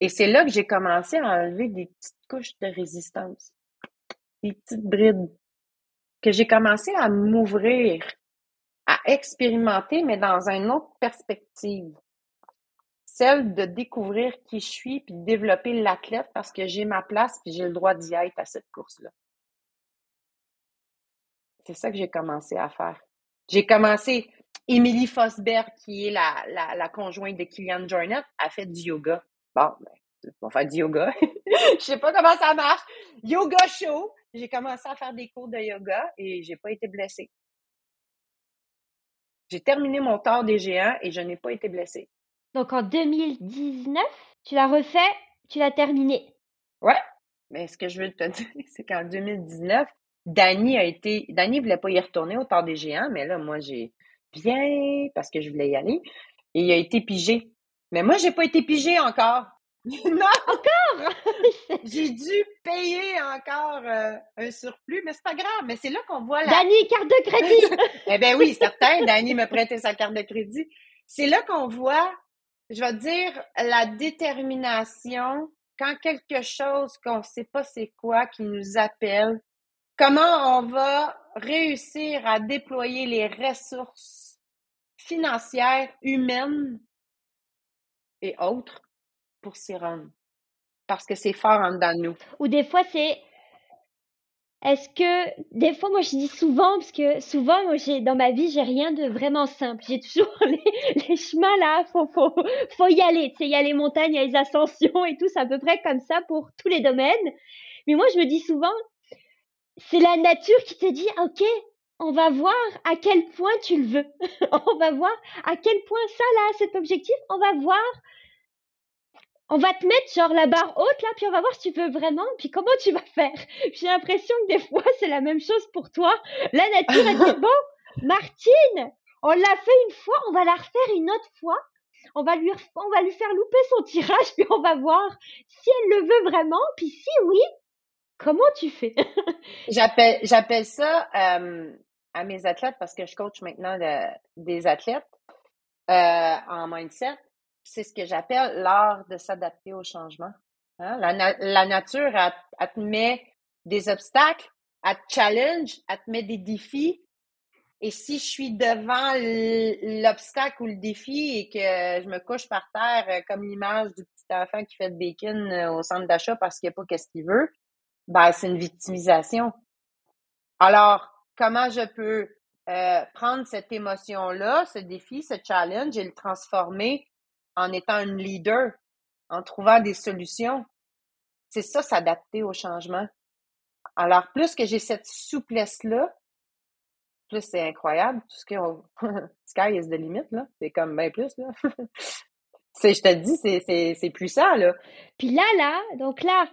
Et c'est là que j'ai commencé à enlever des petites couches de résistance, des petites brides, que j'ai commencé à m'ouvrir expérimenter, mais dans une autre perspective. Celle de découvrir qui je suis, puis de développer l'athlète parce que j'ai ma place, puis j'ai le droit d'y être à cette course-là. C'est ça que j'ai commencé à faire. J'ai commencé, Émilie Fosberg, qui est la, conjointe de Kylian Jornet, a fait du yoga. Bon, ben, on va faire du yoga. [LAUGHS] Je sais pas comment ça marche. Yoga show. J'ai commencé à faire des cours de yoga et j'ai pas été blessée. J'ai terminé mon tort des géants et je n'ai pas été blessée. Donc en 2019, tu l'as refait, tu l'as terminé. Ouais. Mais ce que je veux te [LAUGHS] dire, c'est qu'en 2019, Danny a été. Danny voulait pas y retourner au tort des géants, mais là, moi, j'ai bien parce que je voulais y aller. Et il a été pigé. Mais moi, j'ai pas été pigé encore. [LAUGHS] non! Encore! [LAUGHS] j'ai dû payer encore euh, un surplus, mais c'est pas grave. Mais c'est là qu'on voit la. Danny, carte de crédit! [LAUGHS] eh bien oui, certain. Danny me prêtait sa carte de crédit. C'est là qu'on voit, je vais dire, la détermination quand quelque chose qu'on ne sait pas c'est quoi qui nous appelle, comment on va réussir à déployer les ressources financières, humaines et autres pour s'y rendre. Parce que c'est fort en dedans de nous. Ou des fois, c'est est-ce que des fois moi je dis souvent parce que souvent moi j'ai dans ma vie j'ai rien de vraiment simple j'ai toujours [LAUGHS] les, chemins là faut faut faut y aller tu sais il y a les montagnes il y a les ascensions et tout c'est à peu près comme ça pour tous les domaines mais moi je me dis souvent c'est la nature qui te dit ok on va voir à quel point tu le veux [LAUGHS] on va voir à quel point ça là cet objectif on va voir on va te mettre genre la barre haute là, puis on va voir si tu peux vraiment, puis comment tu vas faire. [LAUGHS] J'ai l'impression que des fois c'est la même chose pour toi. La nature a dit [LAUGHS] bon, Martine, on l'a fait une fois, on va la refaire une autre fois. On va lui, on va lui faire louper son tirage, [LAUGHS] puis on va voir si elle le veut vraiment, puis si oui, comment tu fais? j'appelle, j'appelle ça euh, à mes athlètes parce que je coach maintenant des athlètes euh, en mindset c'est ce que j'appelle l'art de s'adapter au changement. Hein? La, nature, elle, te met des obstacles, elle te challenge, elle te met des défis. Et si je suis devant l'obstacle ou le défi et que je me couche par terre euh, comme l'image du petit enfant qui fait le bacon euh, au centre d'achat parce qu'il n'y a pas qu'est-ce qu'il veut, ben c'est une victimisation. Alors, comment je peux euh, prendre cette émotion-là, ce défi, ce challenge et le transformer en étant un leader, en trouvant des solutions. C'est ça, s'adapter au changement. Alors, plus que j'ai cette souplesse-là, plus c'est incroyable. Tout ce qu'on. [LAUGHS] Sky is the limit, là. C'est comme bien plus, là. [LAUGHS] c'est, je te dis, c'est, c'est, puissant, là. Puis là, là, donc là,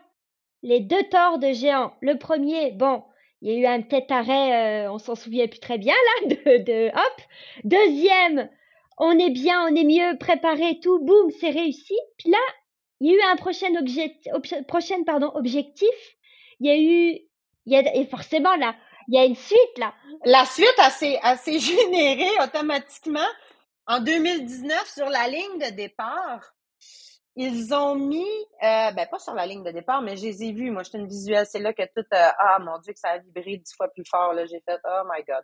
les deux torts de géant. Le premier, bon, il y a eu un petit arrêt, euh, on s'en souvient plus très bien, là, [LAUGHS] de hop. Deuxième, on est bien, on est mieux préparé, tout, boum, c'est réussi. Puis là, il y a eu un prochain, objectif. Il y a eu, il y a, et forcément là, il y a une suite là. La suite a s'est [LAUGHS] générée automatiquement en 2019 sur la ligne de départ. Ils ont mis, euh, ben pas sur la ligne de départ, mais je les ai vus. Moi, j'étais une visuelle, c'est là que tout, euh, ah mon Dieu, que ça a vibré dix fois plus fort. J'ai fait, oh my God.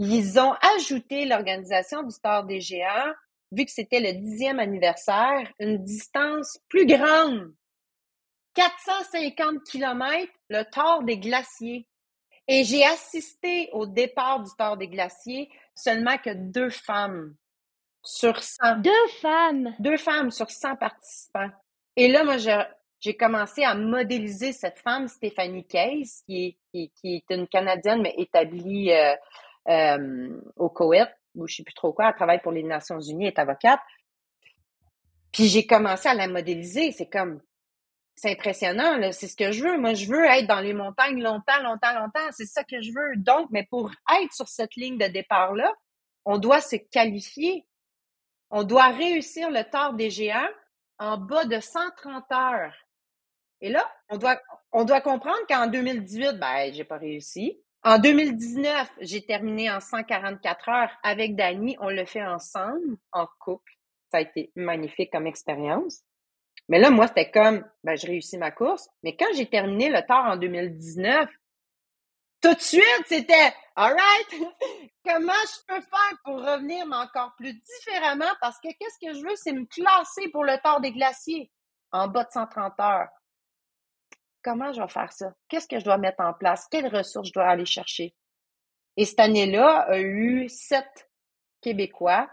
Ils ont ajouté l'organisation du Stade des Géants, vu que c'était le dixième anniversaire, une distance plus grande. 450 km, le Tour des Glaciers. Et j'ai assisté au départ du Tour des Glaciers seulement que deux femmes sur 100. Deux femmes? Deux femmes sur 100 participants. Et là, moi, j'ai commencé à modéliser cette femme, Stéphanie Case, qui est, qui, est une Canadienne, mais établie euh, euh, au Koweït, ou je sais plus trop quoi, elle travaille pour les Nations Unies, est avocate. Puis j'ai commencé à la modéliser. C'est comme, c'est impressionnant, c'est ce que je veux. Moi, je veux être dans les montagnes longtemps, longtemps, longtemps. C'est ça que je veux. Donc, mais pour être sur cette ligne de départ-là, on doit se qualifier. On doit réussir le tort des géants en bas de 130 heures. Et là, on doit, on doit comprendre qu'en 2018, ben, j'ai pas réussi. En 2019, j'ai terminé en 144 heures avec Dani. On le fait ensemble, en couple. Ça a été magnifique comme expérience. Mais là, moi, c'était comme, ben, je réussis ma course. Mais quand j'ai terminé le tard en 2019, tout de suite, c'était, alright, [LAUGHS] comment je peux faire pour revenir, mais encore plus différemment? Parce que qu'est-ce que je veux, c'est me classer pour le tard des glaciers en bas de 130 heures comment je vais faire ça? Qu'est-ce que je dois mettre en place? Quelles ressources je dois aller chercher? Et cette année-là, a eu sept Québécois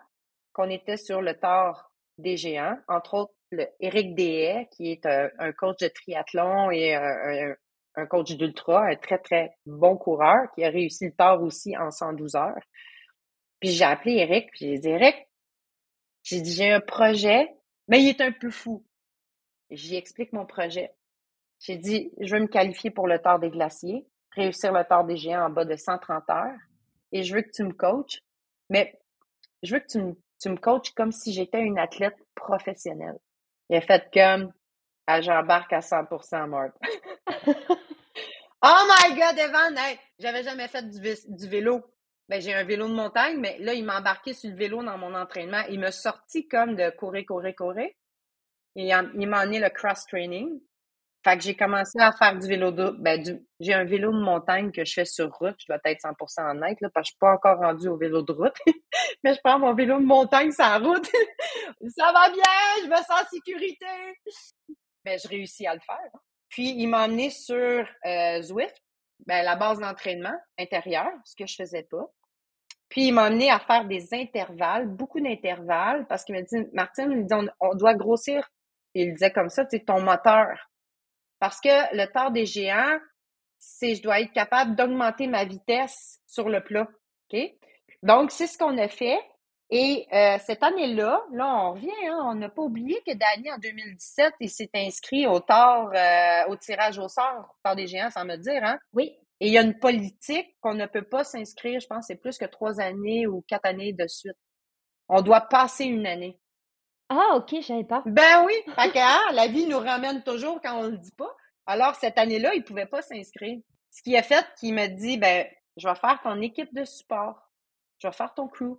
qu'on était sur le tort des géants, entre autres le Éric Dehaye, qui est un, coach de triathlon et un, coach d'ultra, un très, très bon coureur, qui a réussi le tort aussi en 112 heures. Puis j'ai appelé Eric, puis j'ai dit, Eric, j'ai dit, j'ai un projet, mais il est un peu fou. J'y explique mon projet. J'ai dit, je veux me qualifier pour le tort des glaciers, réussir le tort des géants en bas de 130 heures, et je veux que tu me coaches, mais je veux que tu me, tu me coaches comme si j'étais une athlète professionnelle. Il a fait comme, ah, j'embarque à 100% Marc. [LAUGHS] oh my God, Evan! j'avais jamais fait du, vélo. Ben, j'ai un vélo de montagne, mais là, il m'a embarqué sur le vélo dans mon entraînement. Il m'a sorti comme de courir, courir, courir. Et il m'a amené le cross-training. Fait que j'ai commencé à faire du vélo de, ben, j'ai un vélo de montagne que je fais sur route. Je dois être 100% honnête, là, parce que je suis pas encore rendu au vélo de route. [LAUGHS] mais je prends mon vélo de montagne sur route. [LAUGHS] ça va bien, je me sens en sécurité. Mais je réussis à le faire. Puis, il m'a emmené sur euh, Zwift, ben, la base d'entraînement intérieur, ce que je faisais pas. Puis, il m'a amené à faire des intervalles, beaucoup d'intervalles, parce qu'il m'a dit, Martine, dit, on, doit grossir, il disait comme ça, tu ton moteur parce que le tort des géants, c'est je dois être capable d'augmenter ma vitesse sur le plat. Donc, c'est ce qu'on a fait. Et euh, cette année-là, là, on revient, hein, on n'a pas oublié que Danny, en 2017, il s'est inscrit au tort, euh, au tirage au sort, tort des géants, sans me dire, hein? Oui. Et il y a une politique qu'on ne peut pas s'inscrire, je pense, c'est plus que trois années ou quatre années de suite. On doit passer une année. Ah, OK, je savais pas. Ben oui, [LAUGHS] fait que, hein, la vie nous ramène toujours quand on le dit pas. Alors, cette année-là, il pouvait pas s'inscrire. Ce qui a fait qu'il m'a dit, ben, je vais faire ton équipe de support. Je vais faire ton crew.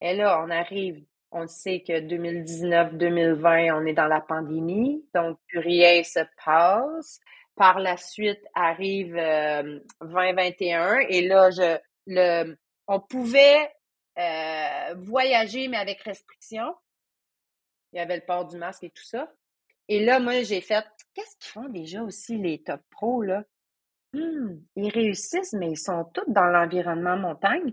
Et là, on arrive, on sait que 2019-2020, on est dans la pandémie, donc rien se passe. Par la suite arrive 2021 euh, et là, je, le, on pouvait euh, voyager, mais avec restriction. Il y avait le port du masque et tout ça. Et là, moi, j'ai fait, qu'est-ce qu'ils font déjà aussi les top pros, là? Hum, ils réussissent, mais ils sont tous dans l'environnement montagne.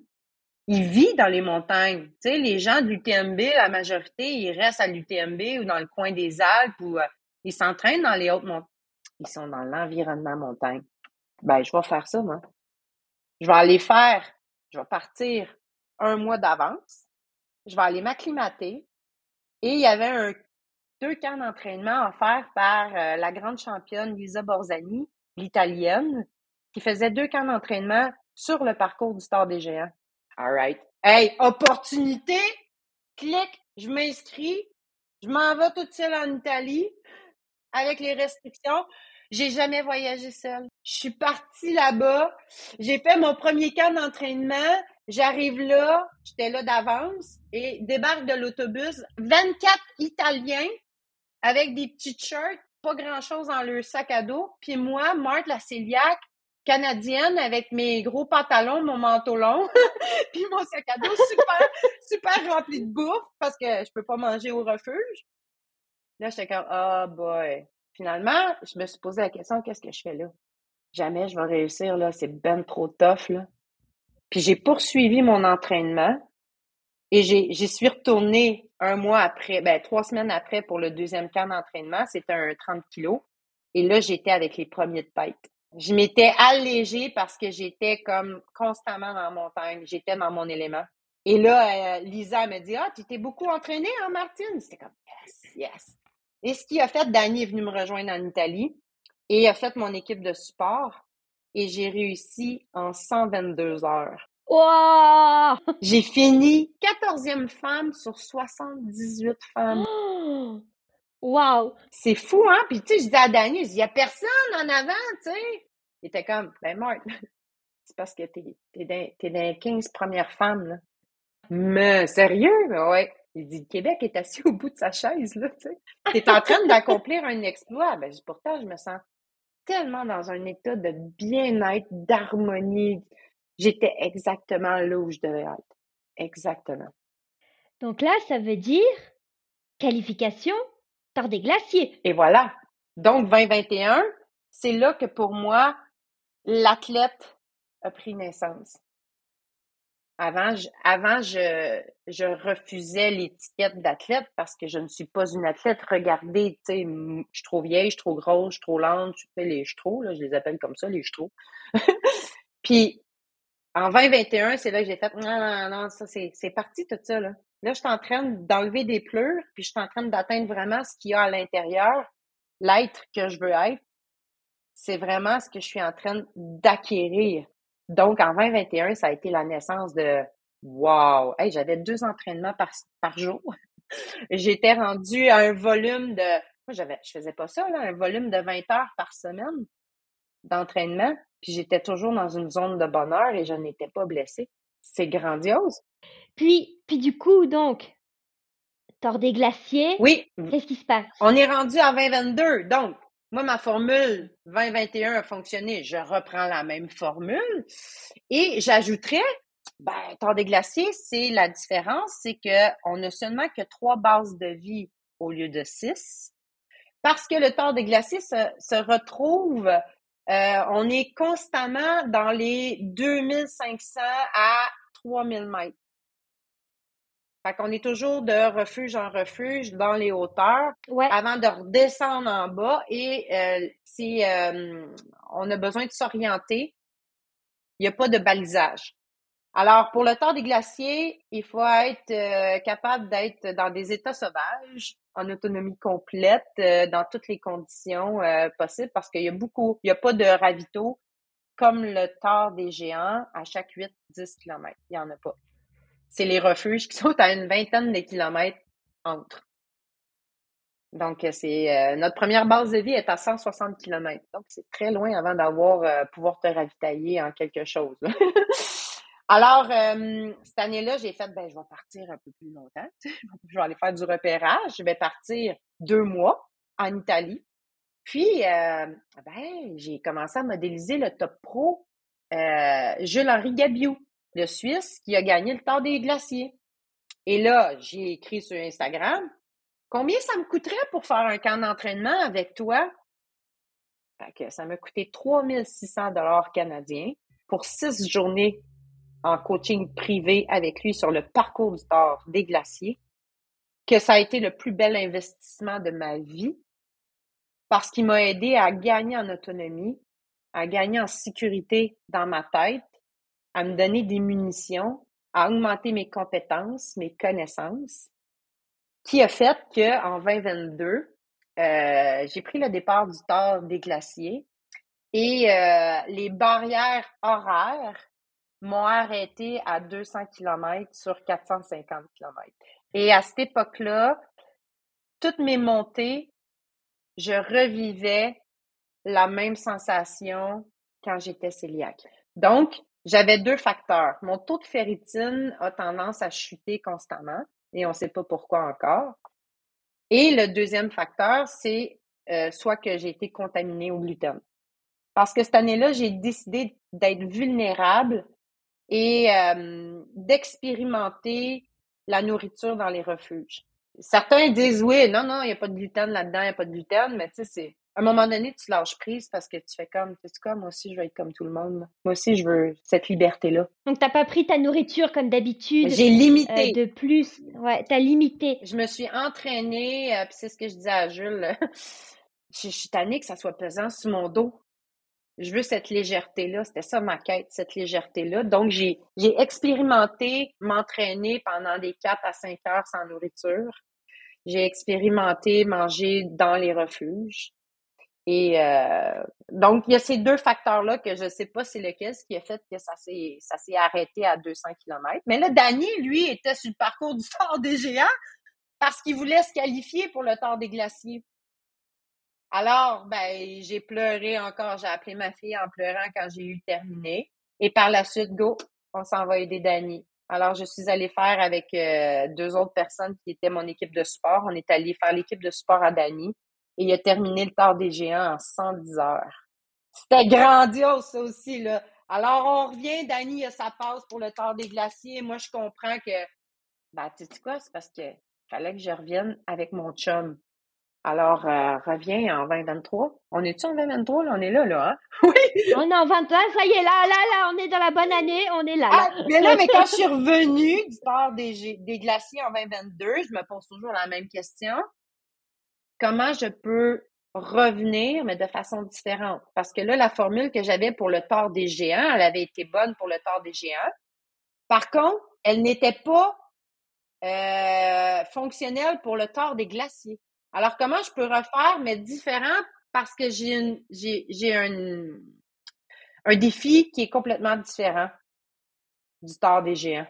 Ils vivent dans les montagnes. Tu sais, les gens de l'UTMB, la majorité, ils restent à l'UTMB ou dans le coin des Alpes ou euh, ils s'entraînent dans les hautes montagnes. Ils sont dans l'environnement montagne. Ben, je vais faire ça, moi. Je vais aller faire, je vais partir un mois d'avance. Je vais aller m'acclimater. Et il y avait un, deux camps d'entraînement offerts par euh, la grande championne Lisa Borzani, l'italienne, qui faisait deux camps d'entraînement sur le parcours du Star des Géants. All right. Hey, opportunité! Clic, je m'inscris. Je m'en vais toute seule en Italie avec les restrictions. J'ai jamais voyagé seule. Je suis partie là-bas. J'ai fait mon premier camp d'entraînement. J'arrive là, j'étais là d'avance et débarque de l'autobus 24 Italiens avec des petits shirts, pas grand-chose dans leur sac à dos. Puis moi, Marthe la céliaque, canadienne avec mes gros pantalons, mon manteau long, [LAUGHS] puis mon sac à dos super, [LAUGHS] super rempli de bouffe parce que je peux pas manger au refuge. Là, j'étais comme, oh boy. Finalement, je me suis posé la question, qu'est-ce que je fais là? Jamais je vais réussir, là. C'est ben trop tough, là. Puis j'ai poursuivi mon entraînement et j'y suis retournée un mois après, ben, trois semaines après pour le deuxième camp d'entraînement. C'était un 30 kilos. Et là, j'étais avec les premiers de tête. Je m'étais allégée parce que j'étais comme constamment dans la montagne. J'étais dans mon élément. Et là, euh, Lisa me dit, ah, tu t'es beaucoup entraînée, hein, Martine? C'était comme, yes, yes. Et ce qui a fait, Danny est venu me rejoindre en Italie et a fait mon équipe de support et j'ai réussi en 122 heures. Wow! J'ai fini 14e femme sur 78 femmes. [GASPS] wow! C'est fou, hein? Puis, tu sais, je disais à Danny, il n'y a personne en avant, tu sais? Il était comme, ben, Marc, [LAUGHS] c'est parce que t'es, t'es, dans, les 15 premières femmes, là. Mais, sérieux? Ouais. Il dit, le Québec est assis au bout de sa chaise, là, tu sais. T'es en train [LAUGHS] d'accomplir un exploit. Ben, pourtant, je me sens tellement dans un état de bien-être, d'harmonie. J'étais exactement là où je devais être. Exactement. Donc là, ça veut dire qualification par des glaciers. Et voilà. Donc 2021, c'est là que pour moi, l'athlète a pris naissance. Avant, je, avant je, refusais l'étiquette d'athlète parce que je ne suis pas une athlète. Regardez, tu sais, je suis trop vieille, je suis trop grosse, je suis trop lente, je fais les chevaux, là, je les appelle comme ça, les chevaux. [LAUGHS] Puis, en 2021, c'est là que j'ai fait, non, non, non, ça, c'est parti tout ça, là. Là, je suis en train d'enlever des pleurs, puis je suis en train d'atteindre vraiment ce qu'il y a à l'intérieur, l'être que je veux être. C'est vraiment ce que je suis en train d'acquérir. Donc, en 2021, ça a été la naissance de Wow! Hey, j'avais deux entraînements par, par jour. [LAUGHS] J'étais rendue à un volume de. Moi, j'avais, je faisais pas ça, là, un volume de 20 heures par semaine d'entraînement. Puis j'étais toujours dans une zone de bonheur et je n'étais pas blessée. C'est grandiose. Puis, puis du coup, donc, tord des glaciers. Oui. Qu'est-ce qui se passe? On est rendu à 2022. Donc, moi, ma formule 2021 a fonctionné. Je reprends la même formule et j'ajouterais, ben, tord des glaciers, c'est la différence, c'est qu'on n'a seulement que trois bases de vie au lieu de six. Parce que le tord des glaciers se, se retrouve, euh, on est constamment dans les 2500 à 3000 mètres. Fait qu'on est toujours de refuge en refuge dans les hauteurs avant de redescendre en bas et euh, si euh, on a besoin de s'orienter, il n'y a pas de balisage. Alors, pour le temps des glaciers, il faut être euh, capable d'être dans des états sauvages, en autonomie complète, dans toutes les conditions possibles, parce qu'il y a beaucoup, il n'y a pas de ravito comme le tard des géants à chaque 8-10 km. Il n'y en a pas c'est les refuges qui sont à une vingtaine de kilomètres entre. Donc, c'est euh, notre première base de vie est à 160 km. Donc, c'est très loin avant d'avoir euh, pouvoir te ravitailler en quelque chose. [LAUGHS] Alors, euh, cette année-là, j'ai fait, ben, je vais partir un peu plus longtemps. [LAUGHS] je vais aller faire du repérage. Je vais partir deux mois en Italie. Puis, ben, j'ai commencé à modéliser le top pro Jules-Henri Gabiou le Suisse, qui a gagné le temps des glaciers. Et là, j'ai écrit sur Instagram, combien ça me coûterait pour faire un camp d'entraînement avec toi? Fait que ça m'a coûté 3600 dollars canadiens pour six journées en coaching privé avec lui sur le parcours du tort des glaciers, que ça a été le plus bel investissement de ma vie parce qu'il m'a aidé à gagner en autonomie, à gagner en sécurité dans ma tête à me donner des munitions, à augmenter mes compétences, mes connaissances, qui a fait qu'en 2022, euh, j'ai pris le départ du tort des glaciers et euh, les barrières horaires m'ont arrêté à 200 km sur 450 km. Et à cette époque-là, toutes mes montées, je revivais la même sensation quand j'étais cœliaque. Donc, j'avais deux facteurs. Mon taux de ferritine a tendance à chuter constamment et on ne sait pas pourquoi encore. Et le deuxième facteur, c'est euh, soit que j'ai été contaminée au gluten. Parce que cette année-là, j'ai décidé d'être vulnérable et euh, d'expérimenter la nourriture dans les refuges. Certains disent oui, non, non, il n'y a pas de gluten là-dedans, il n'y a pas de gluten, mais tu sais, c'est à un moment donné, tu lâches prise parce que tu fais comme, tu sais quoi, moi aussi, je veux être comme tout le monde. Moi aussi, je veux cette liberté-là. Donc, t'as pas pris ta nourriture comme d'habitude. J'ai limité. Euh, de plus, ouais, t'as limité. Je me suis entraînée, euh, puis c'est ce que je disais à Jules. [LAUGHS] je, suis tannée que ça soit pesant sur mon dos. Je veux cette légèreté-là. C'était ça ma quête, cette légèreté-là. Donc, j'ai, j'ai expérimenté m'entraîner pendant des 4 à 5 heures sans nourriture. J'ai expérimenté manger dans les refuges. Et euh, donc, il y a ces deux facteurs-là que je ne sais pas c'est lequel, ce qui a fait que ça s'est, ça s'est arrêté à 200 km. Mais là, Danny, lui, était sur le parcours du Tour des Géants parce qu'il voulait se qualifier pour le Tour des Glaciers. Alors, ben, j'ai pleuré encore. J'ai appelé ma fille en pleurant quand j'ai eu terminé. Et par la suite, go, on s'en va aider Danny. Alors, je suis allée faire avec euh, deux autres personnes qui étaient mon équipe de sport. On est allé faire l'équipe de sport à Danny et il a terminé le Tard des Géants en 110 heures. C'était grandiose, ça aussi, là. Alors, on revient, Dani a sa passe pour le Tard des Glaciers. Moi, je comprends que, ben, tu sais quoi, c'est parce que fallait que je revienne avec mon chum. Alors, euh, reviens en 2023. On est-tu en 2023? Là? On est là, là, hein? [LAUGHS] Oui! On est en 23, ça y est, là, là, là, on est dans la bonne année, on est là. là. Ah, mais là, mais quand je [LAUGHS] suis revenue du port des, des glaciers en 2022, je me pose toujours la même question. Comment je peux revenir, mais de façon différente? Parce que là, la formule que j'avais pour le tort des géants, elle avait été bonne pour le tort des géants. Par contre, elle n'était pas euh, fonctionnelle pour le tort des glaciers. Alors, comment je peux refaire, mais différent parce que j'ai un défi qui est complètement différent du tort des géants?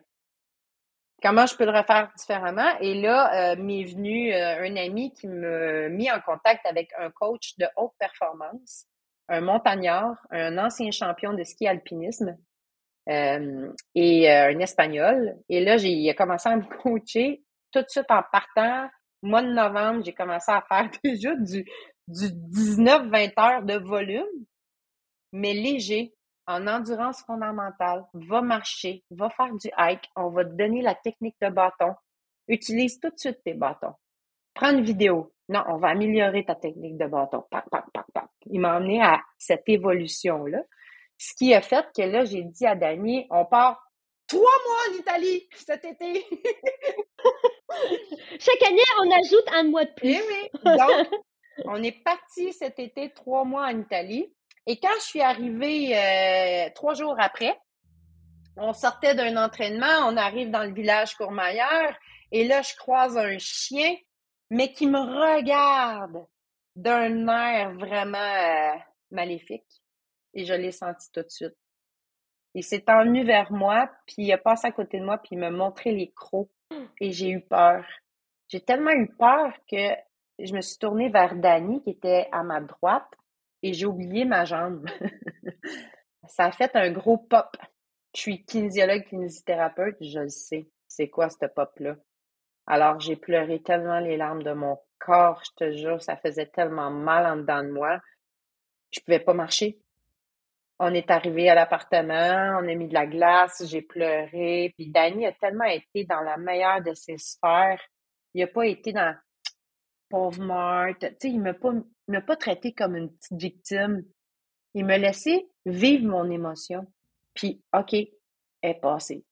Comment je peux le refaire différemment? Et là, euh, m'est venu euh, un ami qui me mis en contact avec un coach de haute performance, un montagnard, un ancien champion de ski alpinisme euh, et un espagnol. Et là, j'ai commencé à me [LAUGHS] coacher tout de suite en partant mois de novembre, j'ai commencé à faire [LAUGHS] déjà du, du 19-20 heures de volume, mais léger, en endurance fondamentale. Va marcher, va faire du hike, on va te donner la technique de bâton. Utilise tout de suite tes bâtons. Prends une vidéo. Non, on va améliorer ta technique de bâton. Il m'a emmené à cette évolution-là. Ce qui a fait que là, j'ai dit à Dani, on part trois mois en Italie cet été. [LAUGHS] Chaque année, on ajoute un mois de plus. Eh oui, Donc, on est parti cet été trois mois en Italie. Et quand je suis arrivée euh, trois jours après, on sortait d'un entraînement, on arrive dans le village Courmayeur, et là, je croise un chien, mais qui me regarde d'un air vraiment euh, maléfique. Et je l'ai senti tout de suite. Il s'est tenu vers moi, puis il a passé à côté de moi, puis il m'a montré les crocs. Et j'ai eu peur. J'ai tellement eu peur que je me suis tournée vers Dani, qui était à ma droite, et j'ai oublié ma jambe. [LAUGHS] Ça a fait un gros pop. Je suis kinésiologue, kinésithérapeute, je le sais. C'est quoi ce pop-là? Alors, j'ai pleuré tellement les larmes de mon corps, je te jure, ça faisait tellement mal en dedans de moi. Je pouvais pas marcher. On est arrivé à l'appartement, on a mis de la glace, j'ai pleuré. Puis Danny a tellement été dans la meilleure de ses sphères. Il n'a pas été dans pauvre Marthe. Tu sais, il m'a pas, m'a pas traité comme une petite victime. Il m'a laissé vivre mon émotion. Puis, OK, elle est passée.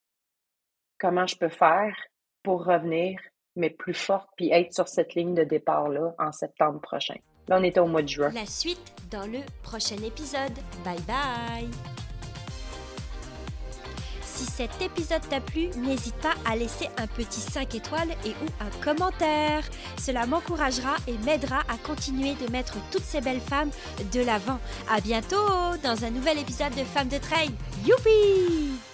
Comment je peux faire pour revenir, mais plus forte, puis être sur cette ligne de départ-là en septembre prochain? Là, on était au mois de juin. La suite dans le prochain épisode. Bye bye si cet épisode t'a plu, n'hésite pas à laisser un petit 5 étoiles et ou un commentaire. Cela m'encouragera et m'aidera à continuer de mettre toutes ces belles femmes de l'avant. À bientôt dans un nouvel épisode de Femmes de Trail. Youpi